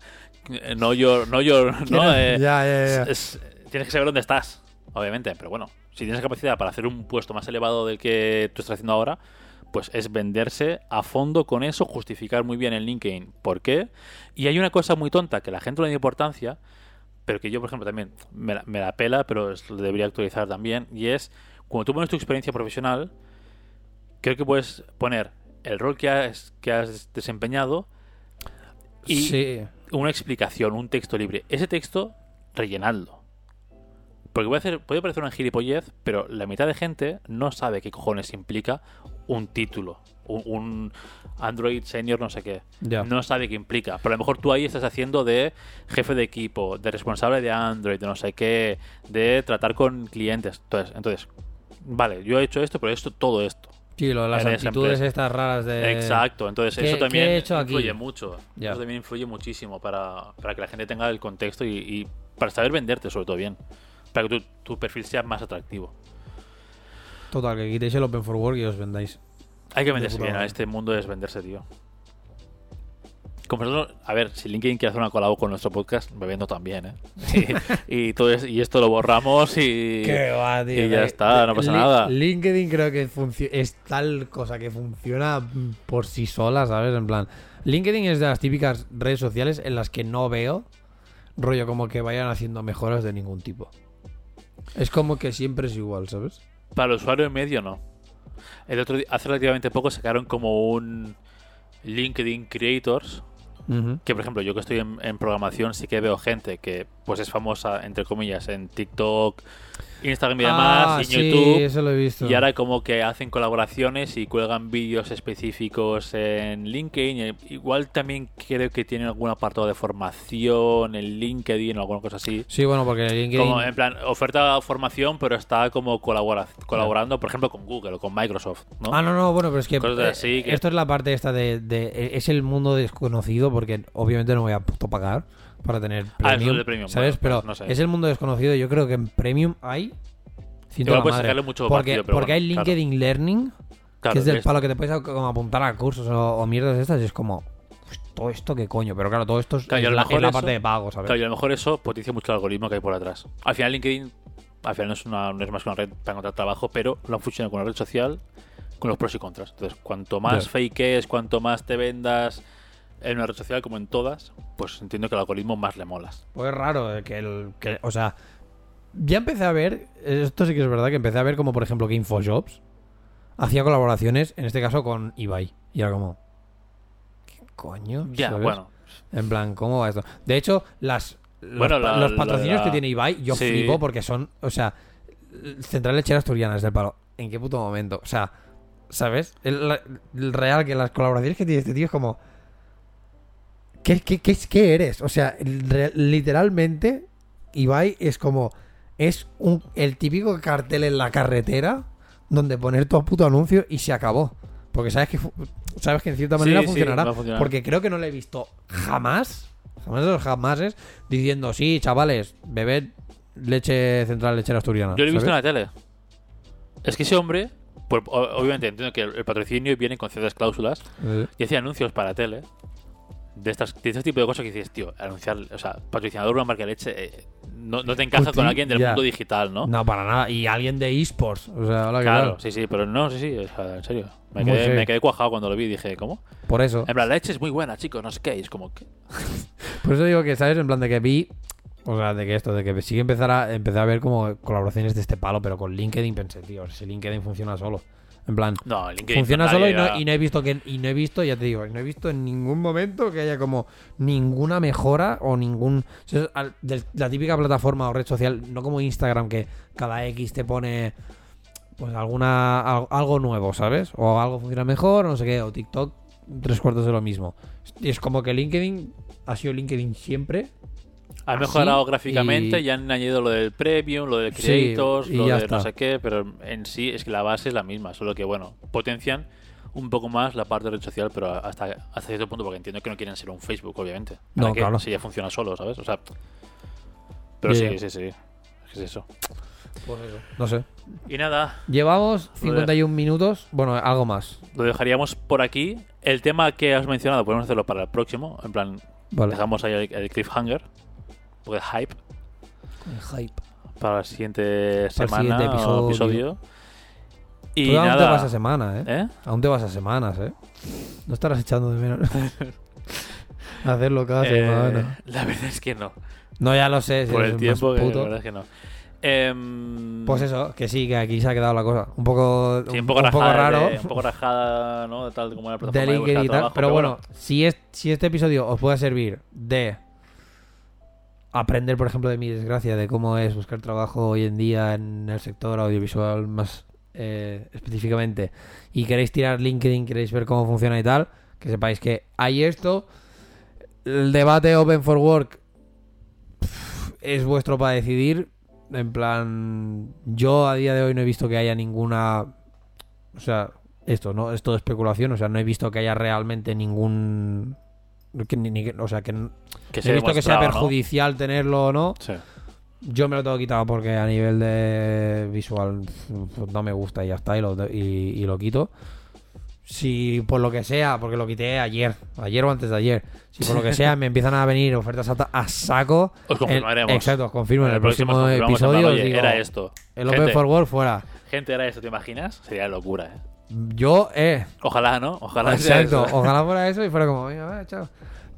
no yo, no yo, (laughs) no. eh, ya, ya, ya. es- tienes que saber dónde estás, obviamente. Pero bueno, si tienes capacidad para hacer un puesto más elevado del que tú estás haciendo ahora, pues es venderse a fondo con eso, justificar muy bien en LinkedIn por qué. Y hay una cosa muy tonta que la gente no le da importancia, pero que yo, por ejemplo, también me la, me la pela, pero es- lo debería actualizar también, y es cuando tú pones tu experiencia profesional, creo que puedes poner el rol que has, que has desempeñado y sí. una explicación, un texto libre. Ese texto, rellenadlo. Porque puede, hacer, puede parecer una gilipollez, pero la mitad de gente no sabe qué cojones implica un título. Un, un Android senior no sé qué. No sabe qué implica. Pero a lo mejor tú ahí estás haciendo de jefe de equipo, de responsable de Android, de no sé qué, de tratar con clientes. Entonces, entonces vale, yo he hecho esto, pero esto, todo esto. Sí, lo de las actitudes estas raras de... Exacto, entonces ¿qué- eso también he hecho aquí? influye mucho. Eso también influye muchísimo para, para que la gente tenga el contexto y, y para saber venderte sobre todo bien. Para que tu, tu perfil sea más atractivo. Total, que quitéis el Open for Work y os vendáis. Hay que De venderse bien, a este mundo es venderse, tío. Como nosotros- a ver, si LinkedIn quiere hacer una colabo con nuestro podcast, me vendo también, ¿eh? (laughs) Y, y todo es- y esto lo borramos y... va, y ya está, no pasa nada. LinkedIn creo que es tal cosa que funciona por sí sola, ¿sabes? En plan, LinkedIn es de las típicas redes sociales en las que no veo rollo como que vayan haciendo mejoras de ningún tipo. Es como que siempre es igual, ¿sabes? Para el usuario medio, no. El otro día, hace relativamente poco sacaron como un LinkedIn Creators, Que por ejemplo yo que estoy en, en programación sí que veo gente que pues es famosa, entre comillas, en TikTok, Instagram y demás, Ah, y sí, YouTube. eso lo he visto. Y ahora como que hacen colaboraciones y cuelgan vídeos específicos en LinkedIn. Eh, Igual también creo que tienen algún apartado de formación en LinkedIn o alguna cosa así. Sí, bueno, porque LinkedIn... Como en plan, oferta formación, pero está como colabora- colaborando, por ejemplo, con Google o con Microsoft, ¿no? Ah, no, no, bueno, pero es que, Cosas eh, así que- esto es la parte esta de, de- Es el mundo desconocido porque obviamente no voy a puto pagar para tener Ah, premium, de premium, ¿sabes? bueno, pero no sé. es el mundo desconocido. Yo creo que en premium hay... Igual la puedes madre. sacarle mucho porque, partido, porque bueno, hay claro. LinkedIn Learning, Claro, que es del es- palo que te puedes como apuntar a cursos o, o mierdas estas y es como... "Pues, ¿Todo esto qué coño? Pero claro, todo esto es, Claro, es la, es la eso- parte de pago, ¿sabes? Claro, y a lo mejor eso potencia mucho el algoritmo que hay por atrás. Al final LinkedIn al final no es, una, no es más que una red para encontrar trabajo, pero lo han funcionado con una red social con los pros y contras. Entonces, cuanto más fake es, cuanto más te vendas en una red social como en todas, pues entiendo que el algoritmo más le molas. Pues es raro eh, que el. Que, o sea, ya empecé a ver. Esto sí que es verdad que empecé a ver como, por ejemplo, que InfoJobs hacía colaboraciones, en este caso con Ibai. Y era como. ¿Qué coño? Ya, ¿Sabes? bueno. En plan, ¿cómo va esto? De hecho, las. Los, Bueno, pa- la- los la- patrocinios la- que tiene Ibai, yo Sí. flipo porque son. O sea, Central Lechera Asturiana es del palo. ¿En qué puto momento? O sea, ¿sabes? El real que las colaboraciones que tiene este tío es como. ¿Qué, qué, qué, es- qué eres? O sea, literalmente, Ibai es como. Es un, el típico cartel en la carretera donde poner tu puto anuncio y se acabó. Porque sabes que, sabes que en cierta manera Sí, funcionará. funcionar. porque creo que no le he visto jamás, jamás de los jamases, diciendo, sí, chavales, bebed leche central lechera asturiana. Yo lo he visto en la tele. Es que ese hombre, pues, o- obviamente entiendo que el, el patrocinio viene con ciertas cláusulas Eh, y hacía anuncios para tele de estas de este tipo de cosas que dices, tío, anunciar, o sea, patrocinador de una marca de leche eh, no, no te encaja con alguien del mundo digital, ¿no? ¿no? para nada. Y alguien de esports. O sea, hola, ¿qué claro, sí, sí, pero no, sí, sí, o sea, en serio. Me quedé, me quedé cuajado cuando lo vi y dije, ¿cómo? Por eso. En plan, la leche es muy buena, chicos, no sé qué. Es como que. (laughs) Por eso digo que, ¿sabes? En plan de que vi. O sea, de que esto, de que sí que empezar a, empecé a ver como colaboraciones de este palo, pero con LinkedIn pensé, tío, si LinkedIn funciona solo. En plan, No, LinkedIn. funciona solo y no, ya- y no he visto que y no he visto ya te digo no he visto en ningún momento que haya como ninguna mejora o ningún la típica plataforma o red social no como Instagram que cada X te pone pues alguna al- algo nuevo sabes o algo funciona mejor no sé qué o TikTok tres cuartos de lo mismo y es como que LinkedIn ha sido LinkedIn siempre Ha así mejorado gráficamente, y- ya han añadido lo del Premium, lo del Sí, Creators, y lo de no sé qué, pero en sí es que la base es la misma, solo que, bueno, potencian un poco más la parte de red social, pero hasta, hasta cierto punto, porque entiendo que no quieren ser un Facebook, obviamente. ¿Para No, qué? claro. Si ya funciona solo, ¿sabes? O sea. Pero Ya, sí, sí, sí. Es eso. no sé Y nada, llevamos Lo de- 51 minutos bueno algo más lo dejaríamos por aquí. El tema que has mencionado, podemos hacerlo para el próximo. En plan, vale dejamos ahí el, el cliffhanger, porque hype. hype para la siguiente Para el semana siguiente o episodio. episodio. Y Tú aún nada. te vas a semanas, ¿eh? ¿Eh? Aún te vas a semanas, ¿eh? No estarás echando de menos. (laughs) Hacerlo cada Eh, semana. la verdad es que no. No, ya lo sé. si Por el tiempo, que puto. la verdad es que no. Em, Pues eso, que sí, que aquí se ha quedado la cosa. Un poco, sí, un, poco un poco rajada, raro. de- un poco rajada, ¿no? Tal como la de plataforma de LinkedIn buscar y tal. trabajo, Pero bueno, si, es, si este episodio os puede servir de aprender, por ejemplo, de mi desgracia, de cómo es buscar trabajo hoy en día en el sector audiovisual más eh, específicamente, y queréis tirar LinkedIn, queréis ver cómo funciona y tal, que sepáis que hay esto. El debate Open for Work es vuestro para decidir. En plan, yo a día de hoy no he visto que haya ninguna. O sea, esto, ¿no? Es todo especulación. O sea, no he visto que haya realmente ningún. Que ni- ni o sea, que Que he visto que sea perjudicial tenerlo o no. Sí. Yo me lo tengo quitado porque a nivel de visual pues, no me gusta y ya está, y lo, y, y lo quito. Si por lo que sea, porque lo quité ayer, ayer o antes de ayer, si por lo que sea (laughs) me empiezan a venir ofertas a, a saco, Os confirmaremos. exacto, os confirmo en el, próximo, plan, episodio. os oye, digo, era esto. El Open gente, for World fuera. gente, era esto, ¿te imaginas? Sería locura, ¿eh? Yo, eh, Ojalá, ¿no? Ojalá sea Exacto, eso. ojalá fuera eso y fuera como, venga, chao.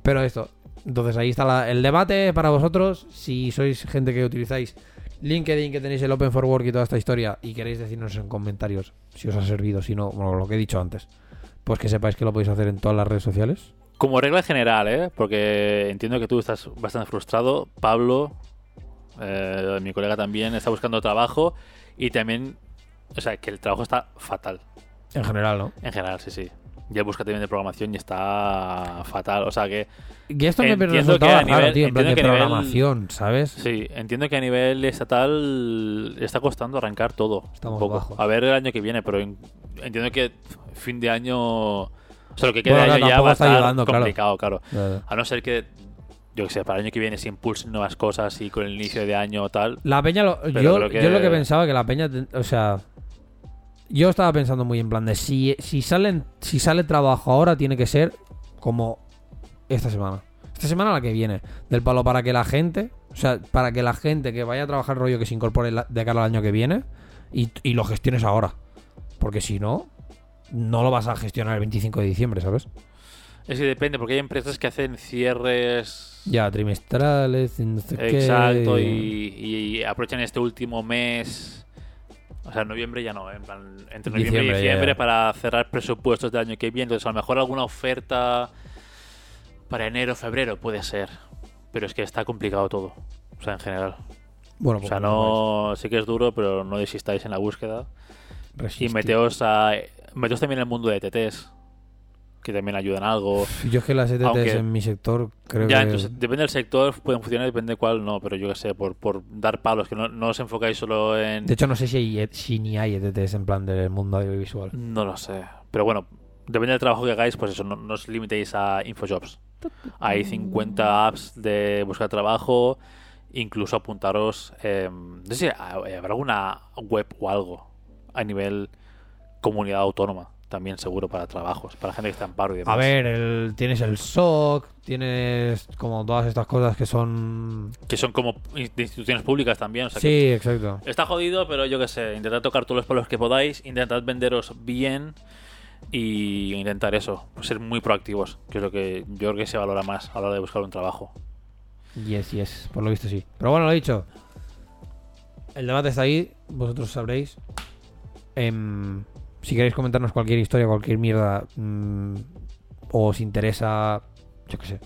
Pero esto, entonces ahí está la- el debate para vosotros. Si sois gente que utilizáis LinkedIn, que tenéis el Open for Work y toda esta historia, y queréis decirnos en comentarios si os ha servido, si no, bueno, lo que he dicho antes, pues que sepáis que lo podéis hacer en todas las redes sociales. Como regla general, ¿eh? Porque entiendo que tú estás bastante frustrado. Pablo, eh, mi colega también, está buscando trabajo y también, o sea, que el trabajo está fatal. En general, ¿no? En general, sí, sí. Ya busca también de programación y está fatal. O sea que, Y esto me resultaba que a raro, nivel- tío, en plan de nivel- programación, ¿sabes? sí, entiendo que a nivel estatal está costando arrancar todo. Estamos un poco. bajos. A ver el año que viene, pero en- entiendo que fin de año. O sea, lo que queda Bueno, de claro, año ya va a estar ayudando, complicado, claro. A no ser que, yo que sé, para el año que viene se impulsen nuevas cosas y con el inicio de año o tal. La peña, lo- yo, que- yo lo que pensaba que la peña, o sea, yo estaba pensando muy en plan de si, si, salen, si sale trabajo ahora tiene que ser como esta semana. Esta semana la que viene. Del palo para que la gente, o sea, para que la gente que vaya a trabajar rollo que se incorpore de cara al año que viene y, y lo gestiones ahora. Porque si no, no lo vas a gestionar el 25 de diciembre, ¿sabes? Es que depende, porque hay empresas que hacen cierres. Ya, trimestrales, no sé qué. Exacto, y, y aprovechan este último mes. O sea, noviembre ya no, en plan, entre noviembre Diciembre, y diciembre ya. para cerrar presupuestos del año que viene. Entonces, a lo mejor alguna oferta para enero, febrero puede ser. Pero es que está complicado todo. O sea, en general. Bueno, O pues sea, no. Sí que es duro, pero no desistáis en la búsqueda. Y meteos a. Meteos también en el mundo de TTs. Que también ayudan algo. Yo es que las ETTs Aunque- en mi sector creo Ya, que... entonces depende del sector, pueden funcionar, depende de cuál no, pero yo que sé, por, por dar palos, que no, no os enfocáis solo en... De hecho, no sé si, hay, si ni hay ETTs en plan del mundo audiovisual. No lo sé, pero bueno, depende del trabajo que hagáis, pues eso, no, no os limitéis a Infojobs. Hay 50 apps de buscar trabajo, incluso apuntaros, eh, no sé si habrá alguna web o algo a nivel comunidad autónoma, también seguro para trabajos, para gente que está en paro y demás. A ver, el, tienes el SOC, tienes como todas estas cosas que son... Que son como de instituciones públicas también, o sea que Sí, exacto. Está jodido, pero yo qué sé, intentad tocar todos los palos que podáis, intentad venderos bien y intentar eso, ser muy proactivos, que es lo que yo creo que se valora más a la hora de buscar un trabajo. Yes, yes, por lo visto sí. Pero bueno, lo he dicho. El debate está ahí, vosotros sabréis. Em, si queréis comentarnos cualquier historia, cualquier mierda, mm, o os interesa, yo qué sé,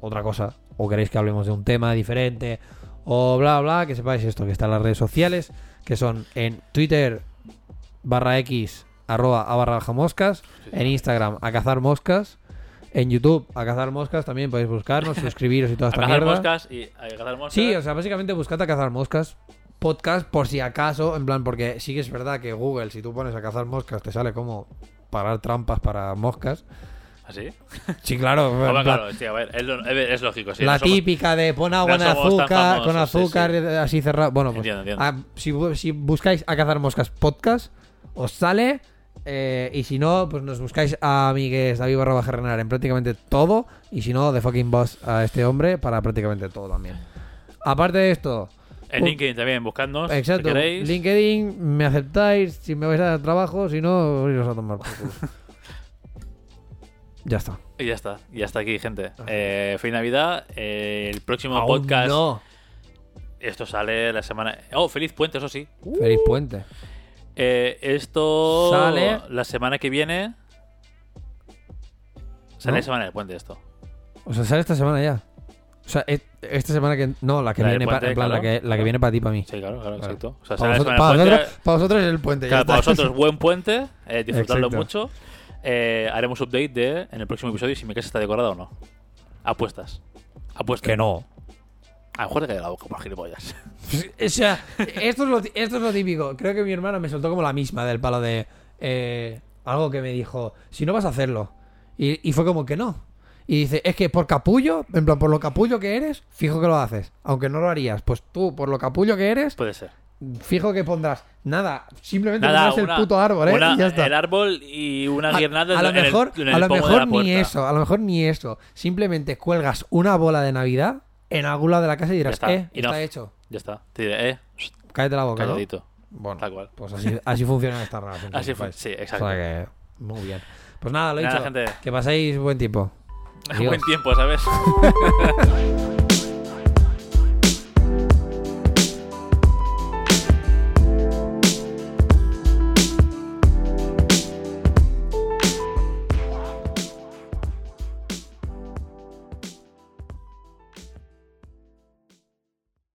otra cosa, o queréis que hablemos de un tema diferente, o bla, bla, que sepáis esto, que están las redes sociales, que son en Twitter barra X arroba a barra baja moscas, en Instagram a cazar moscas, en YouTube a cazar moscas, también podéis buscarnos, (laughs) suscribiros y toda A esta cazar mierda. moscas y a cazar moscas. Sí, o sea, básicamente buscad a cazar moscas. Podcast, por si acaso, en plan, porque sí que es verdad que Google, si tú pones a cazar moscas, te sale como parar trampas para moscas. ¿Así? Sí, claro. plan, claro, sí, a ver, es, lo- es lógico. Sí, la no somos- típica de pon agua no en azúcar, famosos, con azúcar sí. así cerrado. Bueno, pues Entiendo, entiendo. ah, si, bu- si buscáis a cazar moscas podcast, os sale. eh, y si no, pues nos buscáis a mí, que es David barra baja Renar, en prácticamente todo. Y si no, de fucking boss a este hombre para prácticamente todo también. Aparte de esto, En LinkedIn también, buscadnos. Exacto. Si queréis. LinkedIn, me aceptáis si me vais a dar trabajo, si no, iros a tomar por culo. (laughs) ya está. Y ya está. Y hasta aquí, gente. Eh, feliz Navidad. Eh, el próximo Aún podcast. no. Esto sale la semana. Oh, feliz puente, eso sí. Feliz puente. Eh, esto Sale- la semana que viene. Sale ¿No? la semana del puente esto. O sea, sale esta semana ya. O sea, et- esta semana que. No, la que La del viene para. puente, En plan, la, claro. que, la que viene para ti, para mí. Sí, claro, claro, Claro. exacto. O sea, Para la vosotros, semana para del puente. vosotros- para vosotros es el puente. ya Claro, para está. vosotros, buen puente. eh, disfrutadlo Exacto. mucho. Eh, haremos update de en el próximo episodio si mi casa está decorada o no. Apuestas. Apuestas. Que no. A lo mejor te cae la boca por gilipollas. O sea, esto es, lo, ti- esto es lo típico. Creo que mi hermana me soltó como la misma del palo de. eh, algo que me dijo, si no vas a hacerlo. Y, y fue como que no. Y dice, es que por capullo, en plan, por lo capullo que eres, fijo que lo haces. Aunque no lo harías. Pues tú, por lo capullo que eres, Puede ser. fijo que pondrás nada. Simplemente Nada, pondrás una- el puto árbol, ¿eh? una- y ya está. El árbol y una guirnalda a lo en el- mejor, en el a lo pomo de mejor la ni puerta. eso, a lo mejor ni eso. Simplemente cuelgas una bola de Navidad en algún lado de la casa y dirás, está. eh, Y está hecho. Ya está. Te diré, eh, Cállate la boca, ¿no? calladito. Bueno, Tal cual. pues así, así funcionan estas (laughs) relaciones. Así fue. Sí, O exacto. sea que, muy bien. Pues nada, lo he Nada, dicho. gente. Que paséis buen tiempo. Adiós. Buen tiempo, ¿sabes? (laughs)